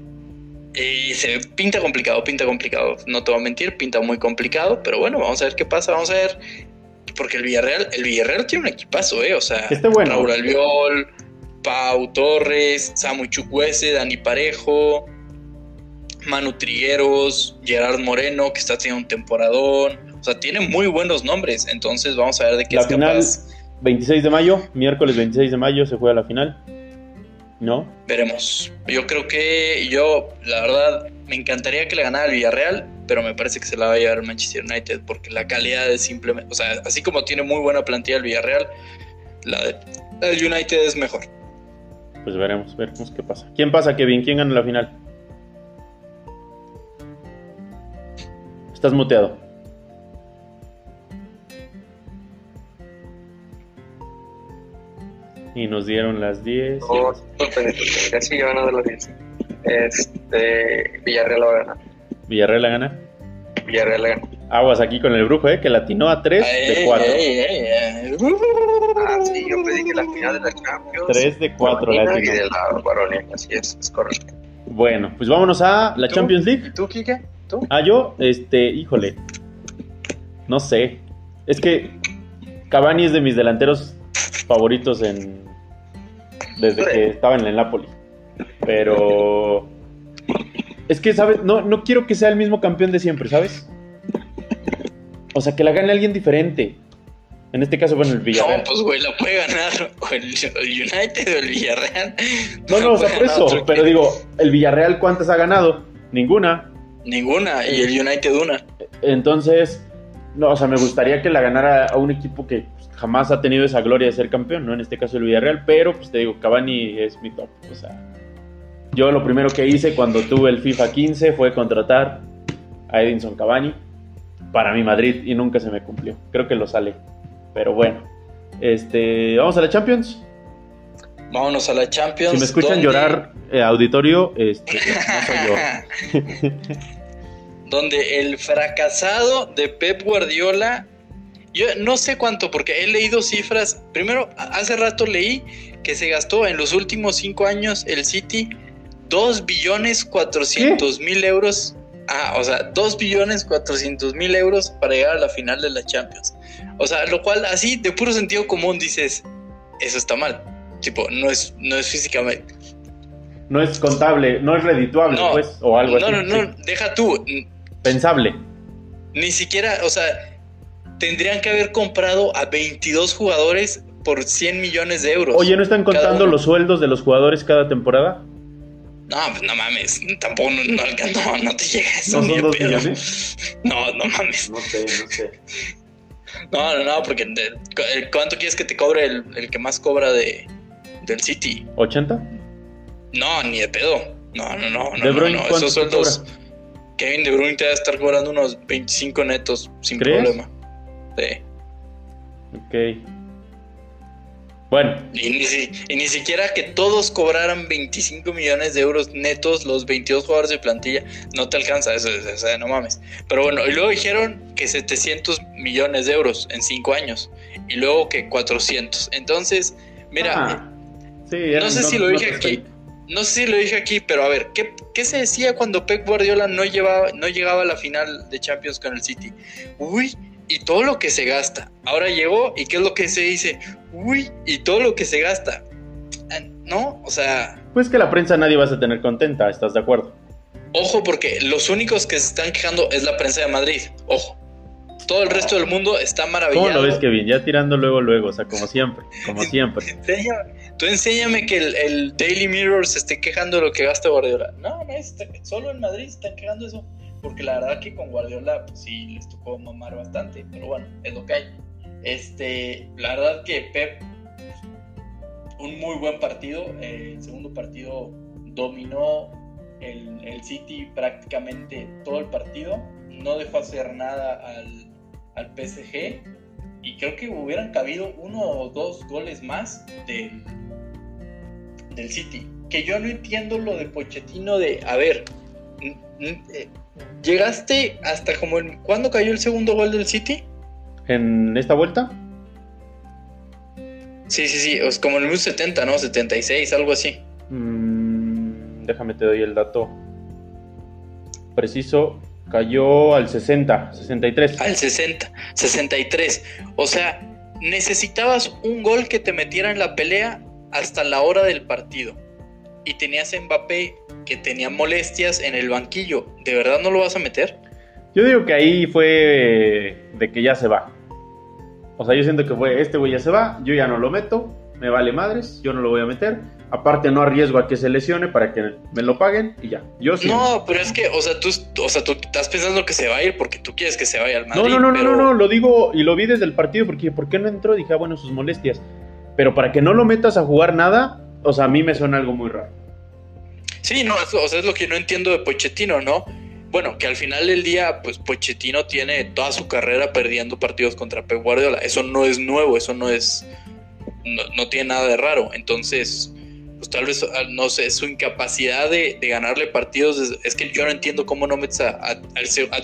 Y se pinta complicado, pinta complicado. No te voy a mentir, pinta muy complicado. Pero bueno, vamos a ver qué pasa. Vamos a ver. Porque el Villarreal, el Villarreal tiene un equipazo, ¿eh? O sea, esté bueno. Raúl Albiol, Pau Torres, Samu Chukwueze, Dani Parejo, Manu Trigueros, Gerard Moreno, que está teniendo un temporadón. O sea, tiene muy buenos nombres. Entonces vamos a ver de qué La es final, capaz. 26 de mayo, miércoles 26 de mayo se juega la final. ¿No? Veremos. Yo creo que yo, la verdad, me encantaría que le ganara el Villarreal, pero me parece que se la va a llevar el Manchester United porque la calidad es simplemente, o sea, así como tiene muy buena plantilla el Villarreal, la de- la del United es mejor. Pues veremos, veremos qué pasa. ¿Quién pasa, Kevin? ¿Quién gana la final? Estás muteado. Y nos dieron las 10. y No, las- casi ya van a dar las 10. Este, Villarreal lo va a ganar. Villarreal la gana. Villarreal la gana. Aguas aquí con el brujo, ¿eh? Que latinó a 3 de Ey, 4. ey, ey, ey. Ah, sí, yo pedí que la final de la Champions. 3 de 4 femenina latinó. Y de la varonil, así es, es correcto. Bueno, pues vámonos a la ¿Tú? Champions League. ¿Tú, Kike? ¿Tú? Ah, yo, este, híjole. No sé. Es que Cavani es de mis delanteros favoritos en. Desde que estaba en el Napoli. Pero. Es que, ¿sabes? No, no quiero que sea el mismo campeón de siempre, ¿sabes? O sea, que la gane alguien diferente. En este caso, bueno, el Villarreal. No, pues güey, la puede ganar o el, United o el Villarreal. No, no, o sea, por eso. Pero digo, el Villarreal, ¿cuántas ha ganado? Ninguna. Ninguna, y el United una. Entonces, no, o sea, me gustaría que la ganara a un equipo que pues, jamás ha tenido esa gloria de ser campeón, ¿no? En este caso el Villarreal, pero pues te digo, Cavani es mi top. O sea, yo lo primero que hice cuando tuve el FIFA 15 fue contratar a Edinson Cavani para mi Madrid y nunca se me cumplió. Creo que lo sale. Pero bueno, este, vamos a la Champions. Vámonos a la Champions. Si me escuchan donde- llorar, eh, auditorio, este, (laughs) no soy yo. (laughs) donde el fracasado de Pep Guardiola, yo no sé cuánto, porque he leído cifras. Primero, hace rato leí que se gastó en los últimos cinco años el City 2 billones 400 mil euros. Ah, o sea, 2 billones 400 mil euros para llegar a la final de la Champions. O sea, lo cual así de puro sentido común dices, eso está mal. Tipo, no es, no es físicamente. No es contable, no es redituable, No. pues, o algo No, así. no, no, sí. deja tú. Pensable. Ni siquiera, o sea, tendrían que haber comprado a 22 jugadores por 100 millones de euros. Oye, ¿no están contando los sueldos de los jugadores cada temporada? No, pues no mames, tampoco no, no, no, no te llega eso. ¿No son dos millones? No, no mames. No sé, no sé. No, no, no, porque de- cu- ¿cuánto quieres que te cobre el, el que más cobra de, del City? ¿80? No, ni de pedo. No, no, no, no, De Bruyne, no, no. ¿cuánto Esos sueldos. Kevin De Bruyne te va a estar cobrando unos 25 netos sin ¿Crees? problema. Sí. Ok. Bueno, Y ni, y ni siquiera que todos cobraran 25 millones de euros netos los 22 jugadores de plantilla, no te alcanza eso, o sea, no mames. Pero bueno, y luego dijeron que 700 millones de euros en 5 años, y luego que 400. Entonces, mira, Ah, sí, no sé si lo dije notas aquí, no sé si lo dije aquí, pero a ver, ¿qué, qué se decía cuando Pep Guardiola no, llevaba, no llegaba a la final de Champions con el City? Uy, y todo lo que se gasta. Ahora llegó y ¿qué es lo que se dice? Uy, y todo lo que se gasta. Ah, No, o sea, Pues que la prensa nadie vas a tener contenta, ¿estás de acuerdo? ojo porque los únicos que se están quejando es la prensa de Madrid. Ojo. Todo el resto del mundo está ¿Cómo maravillado. lo ves, Kevin? Ya tirando luego, luego, o sea, como siempre, como (laughs) siempre. Tú enséñame que el, el Daily Mirror se esté quejando de lo que gasta Guardiola. No, no, está- solo en Madrid se están quejando eso. Porque la verdad que con Guardiola, pues sí, les tocó mamar bastante. Pero bueno, es lo que hay. Este, la verdad que Pep, un muy buen partido. eh, el segundo partido dominó el, el City prácticamente todo el partido. No dejó hacer nada al, al PSG y creo que hubieran cabido uno o dos goles más del, del City. Que yo no entiendo lo de Pochettino de, a ver, eh, llegaste hasta como el... ¿Cuándo cayó el segundo gol del City? ¿En esta vuelta? Sí, sí, sí, es como en el minuto 70, ¿no? 76, algo así. Mm, déjame te doy el dato preciso. Cayó al 60, 63. Al 60, 63. O sea, necesitabas un gol que te metiera en la pelea hasta la hora del partido. Y tenías a Mbappé que tenía molestias en el banquillo. ¿De verdad no lo vas a meter? Yo digo que ahí fue de que ya se va. O sea, yo siento que fue, este güey ya se va, yo ya no lo meto, me vale madres, yo no lo voy a meter. Aparte no arriesgo a que se lesione para que me lo paguen y ya. Yo sí. No, pero es que, o sea, tú, o sea, tú estás pensando que se va a ir porque tú quieres que se vaya al Madrid. No, no, no, no, no, no, lo digo y lo vi desde el partido porque ¿por qué no entró? Dije, ah, bueno, sus molestias. Pero para que no lo metas a jugar nada, o sea, a mí me suena algo muy raro. Sí, no, o sea, es lo que no entiendo de Pochettino, ¿no? Bueno, que al final del día, pues Pochettino tiene toda su carrera perdiendo partidos contra Pep Guardiola. Eso no es nuevo, eso no es. No, no tiene nada de raro. Entonces, pues tal vez, ah, no sé, su incapacidad de, ganarle partidos. Es, que yo no entiendo cómo no metes a,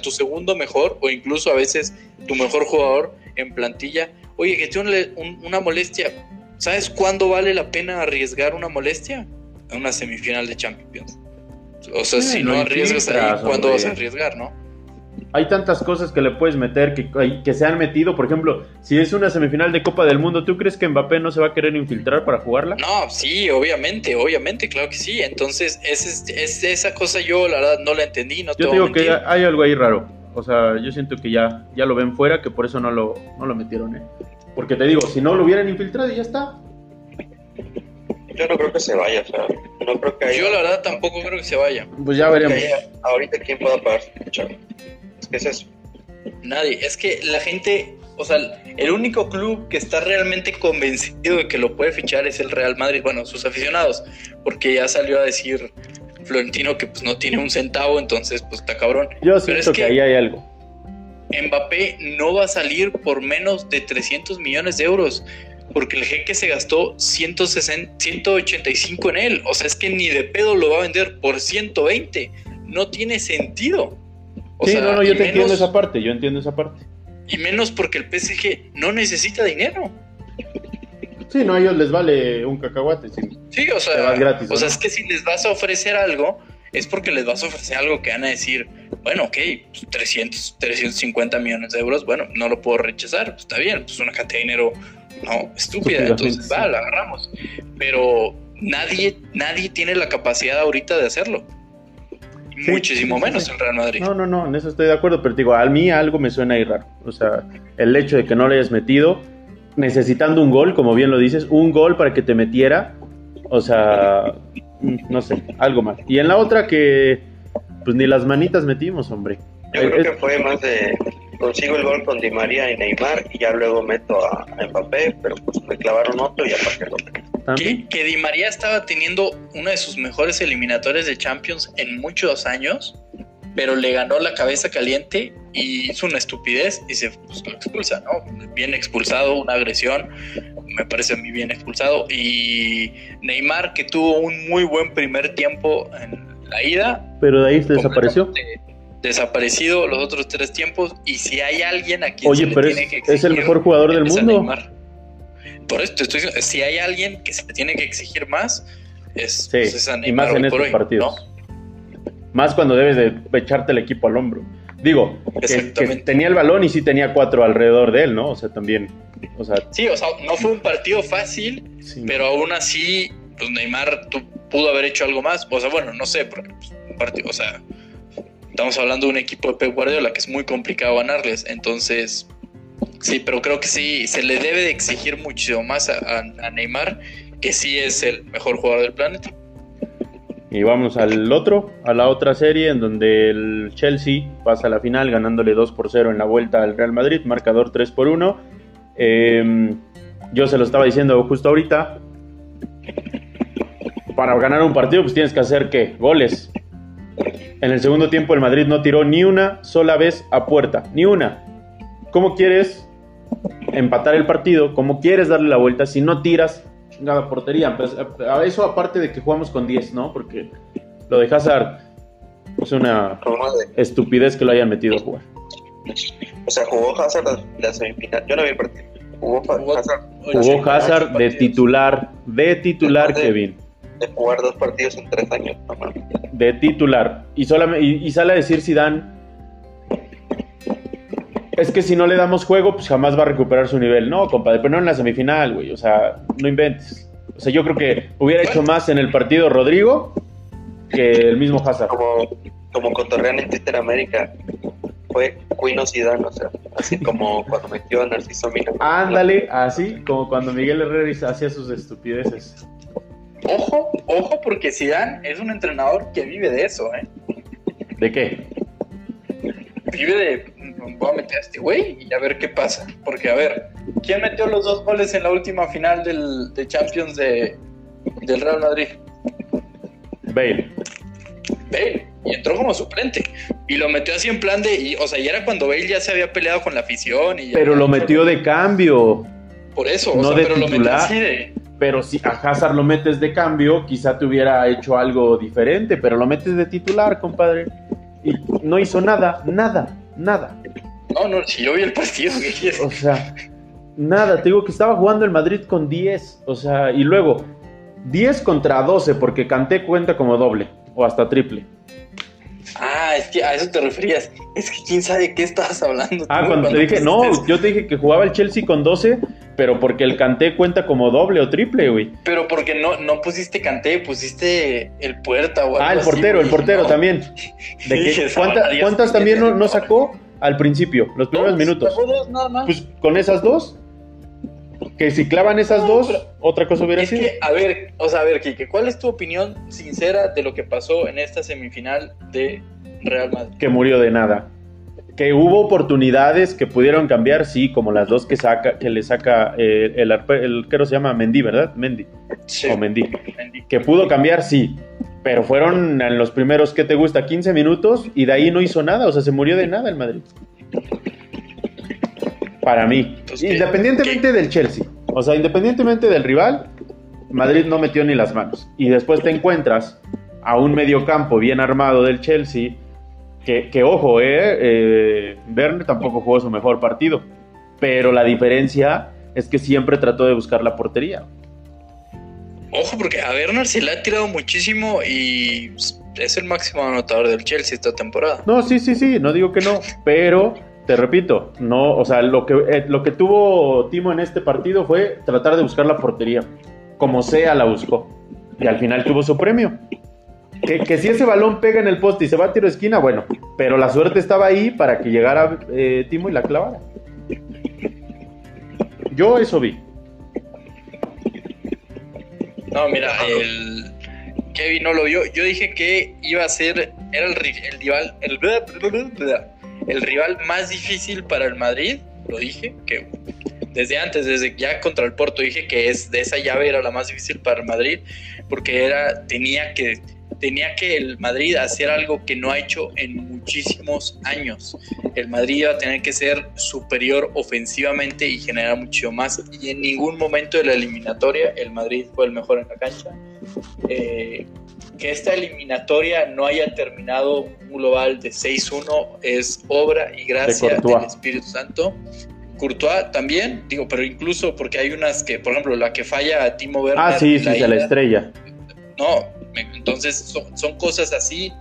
tu segundo mejor o incluso a veces tu mejor jugador en plantilla. Oye, que tiene un- una molestia. ¿Sabes cuándo vale la pena arriesgar una molestia? En una semifinal de Champions. O sea, Sí, si no arriesgas ahí, ¿cuándo vas a arriesgar, no? Hay tantas cosas que le puedes meter que, que se han metido. Por ejemplo, si es una semifinal de Copa del Mundo, ¿tú crees que Mbappé no se va a querer infiltrar para jugarla? No, sí, obviamente, obviamente, claro que sí. Entonces, es, es- esa cosa yo, la verdad, no la entendí, no Yo te digo que hay algo ahí raro. O sea, yo siento que ya, ya lo ven fuera, que por eso no lo, no lo metieron, ¿eh? Porque te digo, si no lo hubieran infiltrado y ya está. Yo no creo que se vaya, o sea, no creo que haya, Yo, la verdad, tampoco creo que se vaya. Pues ya veremos. ahorita quién pueda pagar. Es que es eso. Nadie. Es que la gente, o sea, el único club que está realmente convencido de que lo puede fichar es el Real Madrid. Bueno, sus aficionados, porque ya salió a decir Florentino que pues no tiene un centavo, entonces pues está cabrón. Yo Pero siento es que... que- ahí hay algo. Mbappé no va a salir por menos de 300 millones de euros. Porque el jeque se gastó 160, 185 en él. O sea, es que ni de pedo lo va a vender por 120. No tiene sentido. O sí, sea, no, no, yo te entiendo esa parte, yo entiendo esa parte. Y menos porque el PSG no necesita dinero. Sí, no, a ellos les vale un cacahuate. sí. Sí, o sea, gratis, o sea, es que si les vas a ofrecer algo, es porque les vas a ofrecer algo que van a decir, bueno, ok, 300, pues, 350 millones de euros, bueno, no lo puedo rechazar, pues está bien, pues una cantidad de dinero, no, estúpida, entonces va, la agarramos. Pero nadie, nadie tiene la capacidad ahorita de hacerlo. Muchísimo menos el Real Madrid. No, no, no, en eso estoy de acuerdo, pero digo, a mí algo me suena ahí raro. O sea, el hecho de que no le hayas metido, necesitando un gol, como bien lo dices, un gol para que te metiera, o sea, no sé, algo mal. Y en la otra que, pues ni las manitas metimos, hombre. Yo creo que fue más de consigo el gol con Di María y Neymar y ya luego meto a, Mbappé, pero pues me clavaron otro y aparte lo que, que Di María estaba teniendo una de sus mejores eliminatorias de Champions en muchos años, pero le ganó la cabeza caliente y hizo una estupidez y se pues, lo expulsa, ¿no? Bien expulsado, una agresión, me parece a mí bien expulsado. Y Neymar, que tuvo un muy buen primer tiempo en la ida. Pero de ahí se desapareció. Desaparecido los otros tres tiempos. Y si hay alguien aquí Oye, pero es, es el mejor jugador del mundo. Por eso te estoy diciendo, si hay alguien que se tiene que exigir más, es, sí, pues, y más en estos partidos. Más cuando debes de echarte el equipo al hombro. Digo, que, tenía el balón y sí tenía cuatro alrededor de él, ¿no? O sea, también. O sea, sí, o sea, no fue un partido fácil, pero aún así, pues Neymar pudo haber hecho algo más. O sea, bueno, no sé, porque pues, un partido, o sea, estamos hablando de un equipo de Pep Guardiola que es muy complicado ganarles. Entonces, Sí, pero creo que sí, se le debe de exigir mucho más a, Neymar, que sí es el mejor jugador del planeta. Y vamos al otro, a la otra serie en donde el Chelsea pasa a la final ganándole 2 por 0 en la vuelta al Real Madrid, marcador 3 por 1. Em, yo se lo estaba diciendo justo ahorita. Para ganar un partido, pues tienes que hacer qué? Goles. En el segundo tiempo, el Madrid no tiró ni una sola vez a puerta, ni una. ¿Cómo quieres empatar el partido? ¿Cómo quieres darle la vuelta si no tiras la portería? Pues, a eso aparte de que jugamos con 10, ¿no? Porque lo de Hazard es una estupidez que lo hayan metido a jugar. O sea, jugó Hazard la semifinal. Yo no vi el partido. Jugó Hazard. Jugó Hazard de titular, de titular, Kevin. De jugar dos partidos en tres años. De titular. Y, solamente, y, sale a decir Zidane es que si no le damos juego, pues jamás va a recuperar su nivel. No, compadre, pero no en la semifinal, güey. O sea, no inventes. O sea, yo creo que hubiera hecho más en el partido Rodrigo que el mismo Hazard. Como, como cotorrean en Twitter América, fue Quino Zidane, o sea, así como cuando metió a Narciso Mina. Ándale, así como cuando Miguel Herrera hacía sus estupideces. Ojo, ojo, porque Zidane es un entrenador que vive de eso, ¿eh? ¿De qué? Vive de voy a meter a este güey y a ver qué pasa. Porque, a ver, ¿quién metió los dos goles en la última final del, de Champions de, del Real Madrid? Bale. Bale. Y entró como suplente. Y lo metió así en plan de. Y, o sea, y era cuando Bale ya se había peleado con la afición. Y pero lo metió de cambio. Por eso, no de pero titular. Pero si a Hazard lo metes de cambio, quizá te hubiera hecho algo diferente, pero lo metes de titular, compadre. Y no hizo nada, nada nada. No, no, si yo vi el partido, ¿qué O sea, nada, te digo que estaba jugando el Madrid con 10, o sea, y luego 10 contra 12, porque Canté cuenta como doble, o hasta triple. Ah, es que a eso te referías. Es que quién sabe de qué estabas hablando. Ah, cuando te dije, no, yo te dije que jugaba el Chelsea con 12, pero porque el Canté cuenta como doble o triple, güey. Pero porque no, no pusiste Canté, pusiste el puerta o algo Ah, el portero, el portero también. ¿De (laughs) ¿Cuántas también no, sacó al principio, los primeros minutos? Dos, nada más. Pues con esas dos. Que si clavan esas dos, otra cosa hubiera es sido. Que, a ver, o sea, a ver, Kike, ¿cuál es tu opinión sincera de lo que pasó en esta semifinal de Real Madrid? Que murió de nada. Que hubo oportunidades que pudieron cambiar, sí, como las dos que saca, que le saca eh, el, el, el se llama Mendy, ¿verdad? Mendy. Sí. O Mendy. Que pudo cambiar, sí. Pero fueron en los primeros, ¿qué te gusta? 15 minutos y de ahí no hizo nada, o sea, se murió de nada el Madrid para mí. Pues independientemente del Chelsea. O sea, independientemente del rival, Madrid no metió ni las manos. Y después te encuentras a un mediocampo bien armado del Chelsea. Que, ojo, eh, eh, Werner tampoco jugó su mejor partido. Pero la diferencia es que siempre trató de buscar la portería. Ojo, porque a Werner se le ha tirado muchísimo y es el máximo anotador del Chelsea esta temporada. No, sí, sí, sí, no digo que no, pero te repito, no, o sea, lo que, eh, lo que tuvo Timo en este partido fue tratar de buscar la portería. Como sea la buscó. Y al final tuvo su premio. Que, si ese balón pega en el poste y se va a tiro de esquina, bueno, pero la suerte estaba ahí para que llegara eh, Timo y la clavara. Yo eso vi. No, mira, el Kevin no lo vio. Yo dije que iba a ser, era el rival, el, el rival más difícil para el Madrid. Lo dije, que desde antes, desde ya contra el Porto, dije que es de esa llave era la más difícil para el Madrid, porque era, tenía que, tenía que el Madrid hacer algo que no ha hecho en muchísimos años. El Madrid iba a tener que ser superior ofensivamente y generar mucho más. Y en ningún momento de la eliminatoria el Madrid fue el mejor en la cancha. Eh, que esta eliminatoria no haya terminado un global de 6-1 es obra y gracia Courtois. del Espíritu Santo. Courtois también, digo, pero incluso porque hay unas que, por ejemplo, la que falla a Timo Werner. Ah, sí, sí, la se la estrella. no, entonces son, son cosas así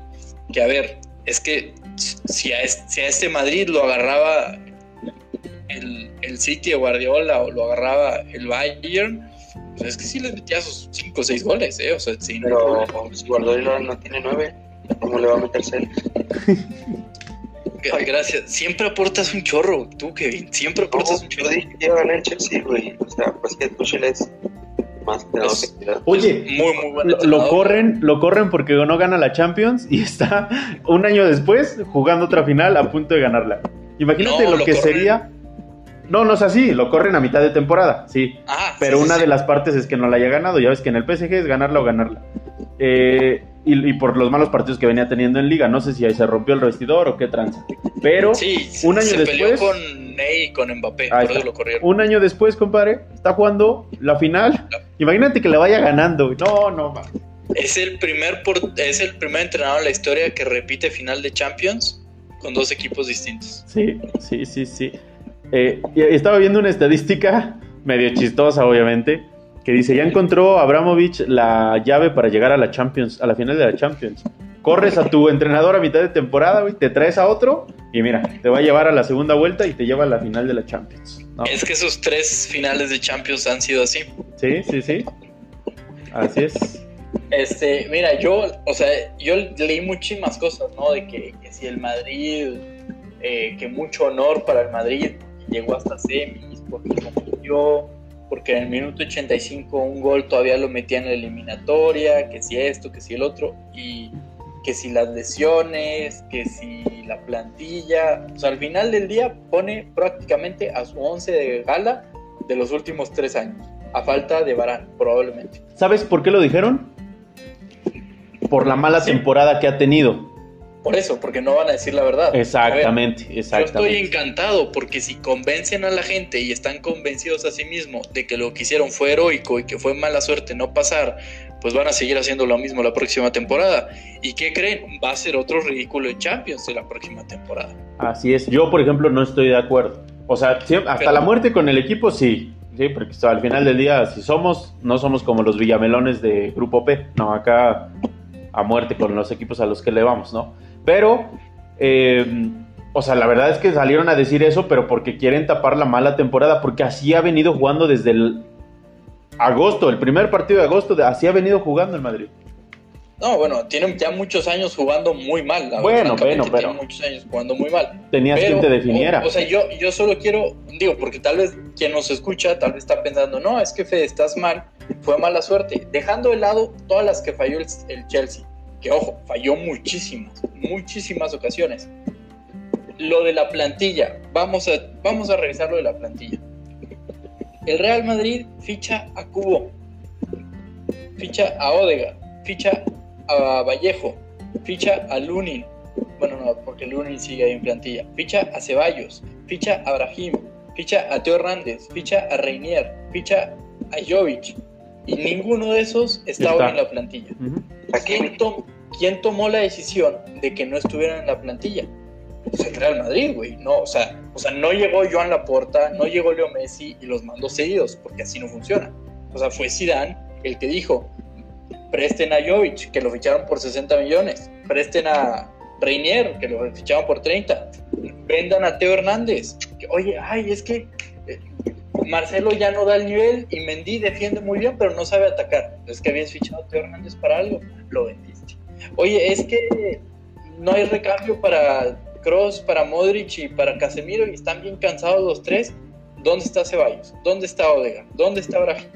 que, a ver, es que si a, es- si a este Madrid lo agarraba el, el City de Guardiola o lo agarraba el Bayern, pues es que sí les metía sus 5 o 6 goles, ¿eh? O sea, sin Pero si Guardiola no tiene nueve, ¿cómo le va a meter seis? Gra- Gracias. Siempre aportas un chorro, tú, Kevin. Siempre aportas un yo chorro. dije que iba a ganar el Chelsea, güey. O sea, pues que Tuchel es más Es-. Oye, Muy, muy buen lo, corren, lo corren porque no gana la Champions y (laughs) está un año después jugando otra final a punto de ganarla. Imagínate No, lo, lo que corren. sería. No, no es así, lo corren a mitad de temporada, sí. Ah, Pero sí, una sí. de las partes es que no la haya ganado. Ya ves que en el PSG es ganarla o ganarla. Eh, y, y por los malos partidos que venía teniendo en liga. No sé si ahí se rompió el vestidor o qué tranza. Pero Sí, un año se después- peleó con Ney y con Mbappé. Por eso lo corrieron. un año después, compadre, está jugando la final. Imagínate que la vaya ganando. No, no, ma. Es el primer por- es el primer entrenador en la historia que repite final de Champions con dos equipos distintos. Sí, sí, sí, sí. Eh, estaba viendo una estadística medio chistosa, obviamente, que dice, ya encontró Abramovich la llave para llegar a la Champions, a la final de la Champions. Corres a tu entrenador a mitad de temporada, güey, te traes a otro y mira, te va a llevar a la segunda vuelta y te lleva a la final de la Champions. ¿no? Es que esos tres finales de Champions han sido así. Sí, sí, sí. Así es. Este, mira, yo, o sea, yo leí muchísimas cosas, ¿no? De que, que si el Madrid, eh, que mucho honor para el Madrid, llegó hasta semis, porque compitió, porque en el minuto 85 un gol todavía lo metía en la eliminatoria, que si esto, que si el otro, y que si las lesiones, que si la plantilla, o sea, al final del día pone prácticamente a su 11 de gala de los últimos tres años, a falta de Barán, probablemente. ¿Sabes por qué lo dijeron? Por la mala Sí. temporada que ha tenido. Por eso, porque no van a decir la verdad. Exactamente, ver, yo exactamente. estoy encantado porque si convencen a la gente y están convencidos a sí mismos de que lo que hicieron fue heroico y que fue mala suerte no pasar, pues van a seguir haciendo lo mismo la próxima temporada. ¿Y qué creen? Va a ser otro ridículo en Champions de la próxima temporada. Así es. Yo, por ejemplo, no estoy de acuerdo. O sea, hasta Pero- la muerte con el equipo, sí. Sí, porque o sea, al final del día, si somos, no somos como los villamelones de Grupo P. No, acá a muerte con los equipos a los que le vamos, ¿no? Pero, eh, o sea, la verdad es que salieron a decir eso, pero porque quieren tapar la mala temporada, porque así ha venido jugando desde el agosto, el primer partido de agosto, de- así ha venido jugando el Madrid. No, bueno, tienen ya muchos años jugando muy mal. la- Bueno, bueno, pero- Tienen muchos años jugando muy mal. Tenías Pero, quien te definiera. O, o sea, yo, yo solo quiero, digo, porque tal vez quien nos escucha, tal vez está pensando, no, es que Fede, estás mal, fue mala suerte. Dejando de lado todas las que falló el, el Chelsea, que ojo, falló muchísimas, muchísimas ocasiones. Lo de la plantilla, vamos a, vamos a revisar lo de la plantilla. El Real Madrid ficha a Cubo, ficha a Odega, ficha a Vallejo, ficha a Lunin, bueno, no, porque Lunin sigue ahí en plantilla. Ficha a Ceballos, ficha a Brahim, ficha a Teo Hernández, ficha a Reinier, ficha a Jovic. Y ninguno de esos Está. en la plantilla. Ujú. ¿Quién, tom- quién tomó la decisión de que no estuvieran en la plantilla? Pues el Real Madrid, güey. No, o, sea, o sea, no llegó Joan Laporta, no llegó Leo Messi y los mandó seguidos, porque así no funciona. O sea, fue Zidane el que dijo, presten a Jovic, que lo ficharon por 60 millones, presten a Reinier, que lo ficharon por 30, vendan a Teo Hernández. Oye, ay, es que eh, Marcelo ya no da el nivel y Mendy defiende muy bien, pero no sabe atacar. Es que habías fichado a Teo Hernández para algo, lo vendiste. Oye, es que no hay recambio para Cross, para Modric y para Casemiro y están bien cansados los tres. ¿Dónde está Ceballos? ¿Dónde está Odega? ¿Dónde está Brahim?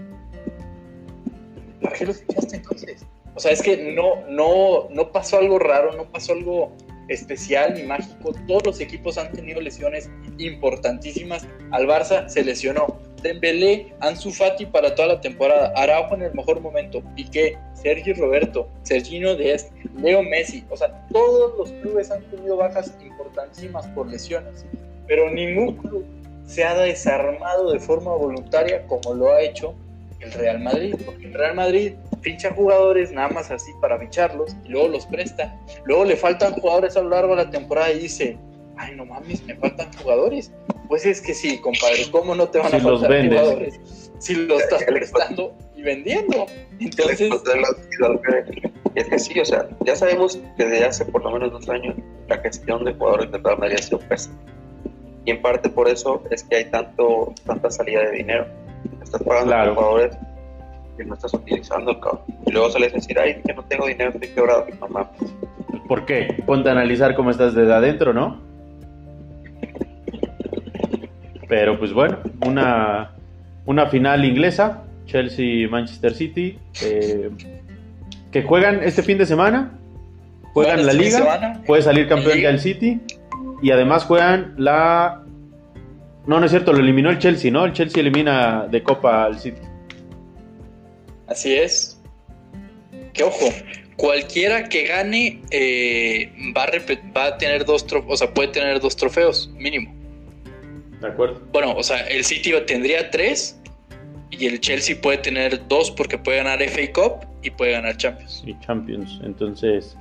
¿Para qué los fichaste entonces? O sea, es que no, no, no pasó algo raro, no pasó algo especial ni mágico. Todos los equipos han tenido lesiones importantísimas. Al Barça se lesionó. Dembélé, Ansu Fati para toda la temporada. Araujo en el mejor momento. Piqué, Sergio Roberto, Sergino Dest, Leo Messi. O sea, todos los clubes han tenido bajas importantísimas por lesiones. Pero ningún club se ha desarmado de forma voluntaria como lo ha hecho el Real Madrid. Porque el Real Madrid ficha jugadores nada más así para ficharlos y luego los presta. Luego le faltan jugadores a lo largo de la temporada y dice, ay, no mames, me faltan jugadores. Pues es que sí, compadre, ¿cómo no te van a faltar jugadores? Si los estás prestando y vendiendo. Entonces... Es que sí, o sea, ya sabemos que desde hace por lo menos dos años la gestión de jugadores de Real Madrid ha sido pésima. Y en parte por eso es que hay tanto tanta salida de dinero. Estás pagando jugadores que no estás utilizando, cabrón. Y luego sales a decir, ay, que no tengo dinero, estoy quebrado. No mames. ¿Por qué? Ponte a analizar cómo estás desde adentro, ¿no? Pero pues bueno, una, una final inglesa, Chelsea-Manchester City, eh, que juegan este fin de semana, juegan la este liga, puede salir campeón ya el City, y además juegan la... No, no es cierto, lo eliminó el Chelsea, ¿no? El Chelsea elimina de Copa al City. Así es. Que ojo, cualquiera que gane eh, va, a va a tener dos trofeos, o sea, puede tener dos trofeos, mínimo. De acuerdo. Bueno, o sea, el City tendría tres y el Chelsea puede tener dos porque puede ganar FA Cup y puede ganar Champions. Y Champions, entonces.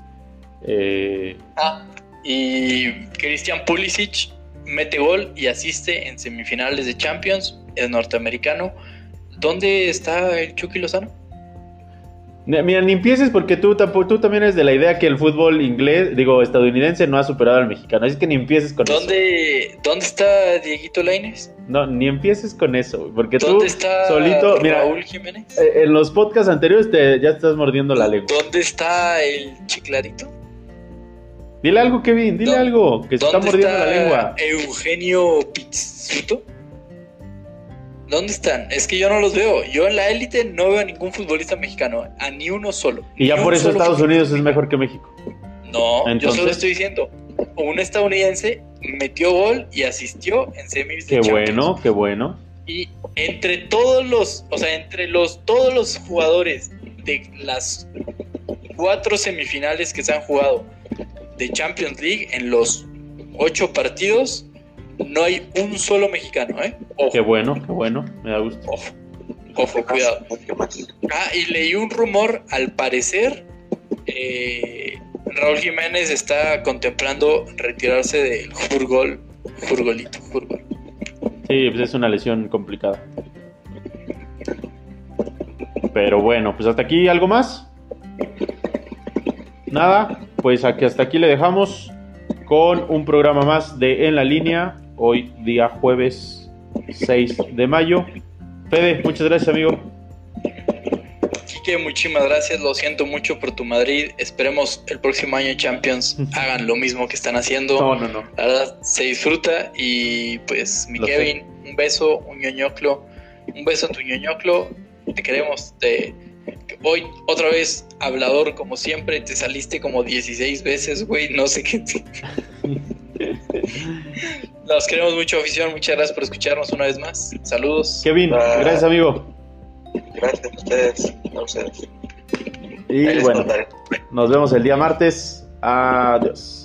Eh... Ah, y Christian Pulisic mete gol y asiste en semifinales de Champions, es norteamericano. ¿Dónde está el Chucky Lozano? Mira, ni empieces porque tú, tú también eres de la idea que el fútbol inglés, digo, estadounidense no ha superado al mexicano. Así que ni empieces con ¿Dónde, eso. ¿Dónde está Dieguito Laines? No, ni empieces con eso. Porque ¿Dónde tú está solito. Mira, Raúl Jiménez? Eh, en los podcasts anteriores te, ya estás mordiendo la lengua. ¿Dónde está el chiclarito? Dile algo, Kevin, dile algo, que se está mordiendo la lengua. Eugenio Pizzuto? ¿Dónde están? Es que yo no los veo. Yo en la élite no veo a ningún futbolista mexicano, a ni uno solo. Y ya por eso Estados Unidos es mejor que México. No, yo solo estoy diciendo, un estadounidense metió gol y asistió en semis de Qué bueno, qué bueno. Y entre todos los, o sea, entre los todos los jugadores de las cuatro semifinales que se han jugado de Champions League en los ocho partidos, no hay un solo mexicano, ¿eh? Qué bueno, qué bueno, me da gusto. Ojo, ojo, cuidado. Ah, y leí un rumor, al parecer, eh, Raúl Jiménez está contemplando retirarse del Jurgol, Jurgolito, Jurgol. Sí, pues es una lesión complicada. Pero bueno, pues hasta aquí, ¿algo más? Nada, pues aquí, hasta aquí le dejamos con un programa más de En la Línea hoy día jueves 6 de mayo. Fede, muchas gracias amigo. Quique, muchísimas gracias, lo siento mucho por tu Madrid, esperemos el próximo año Champions hagan lo mismo que están haciendo. No, no, no. La verdad, se disfruta y pues mi Kevin, un beso, un ñoñoclo, un beso en tu ñoñoclo, te queremos, te... Hoy otra vez hablador como siempre, te saliste como 16 veces, güey, no sé qué. Nos (laughs) queremos mucho, afición. Muchas gracias por escucharnos una vez más. Saludos. Kevin, gracias, amigo. Gracias a ustedes. A ustedes. Y bueno, nos vemos el día martes. Adiós.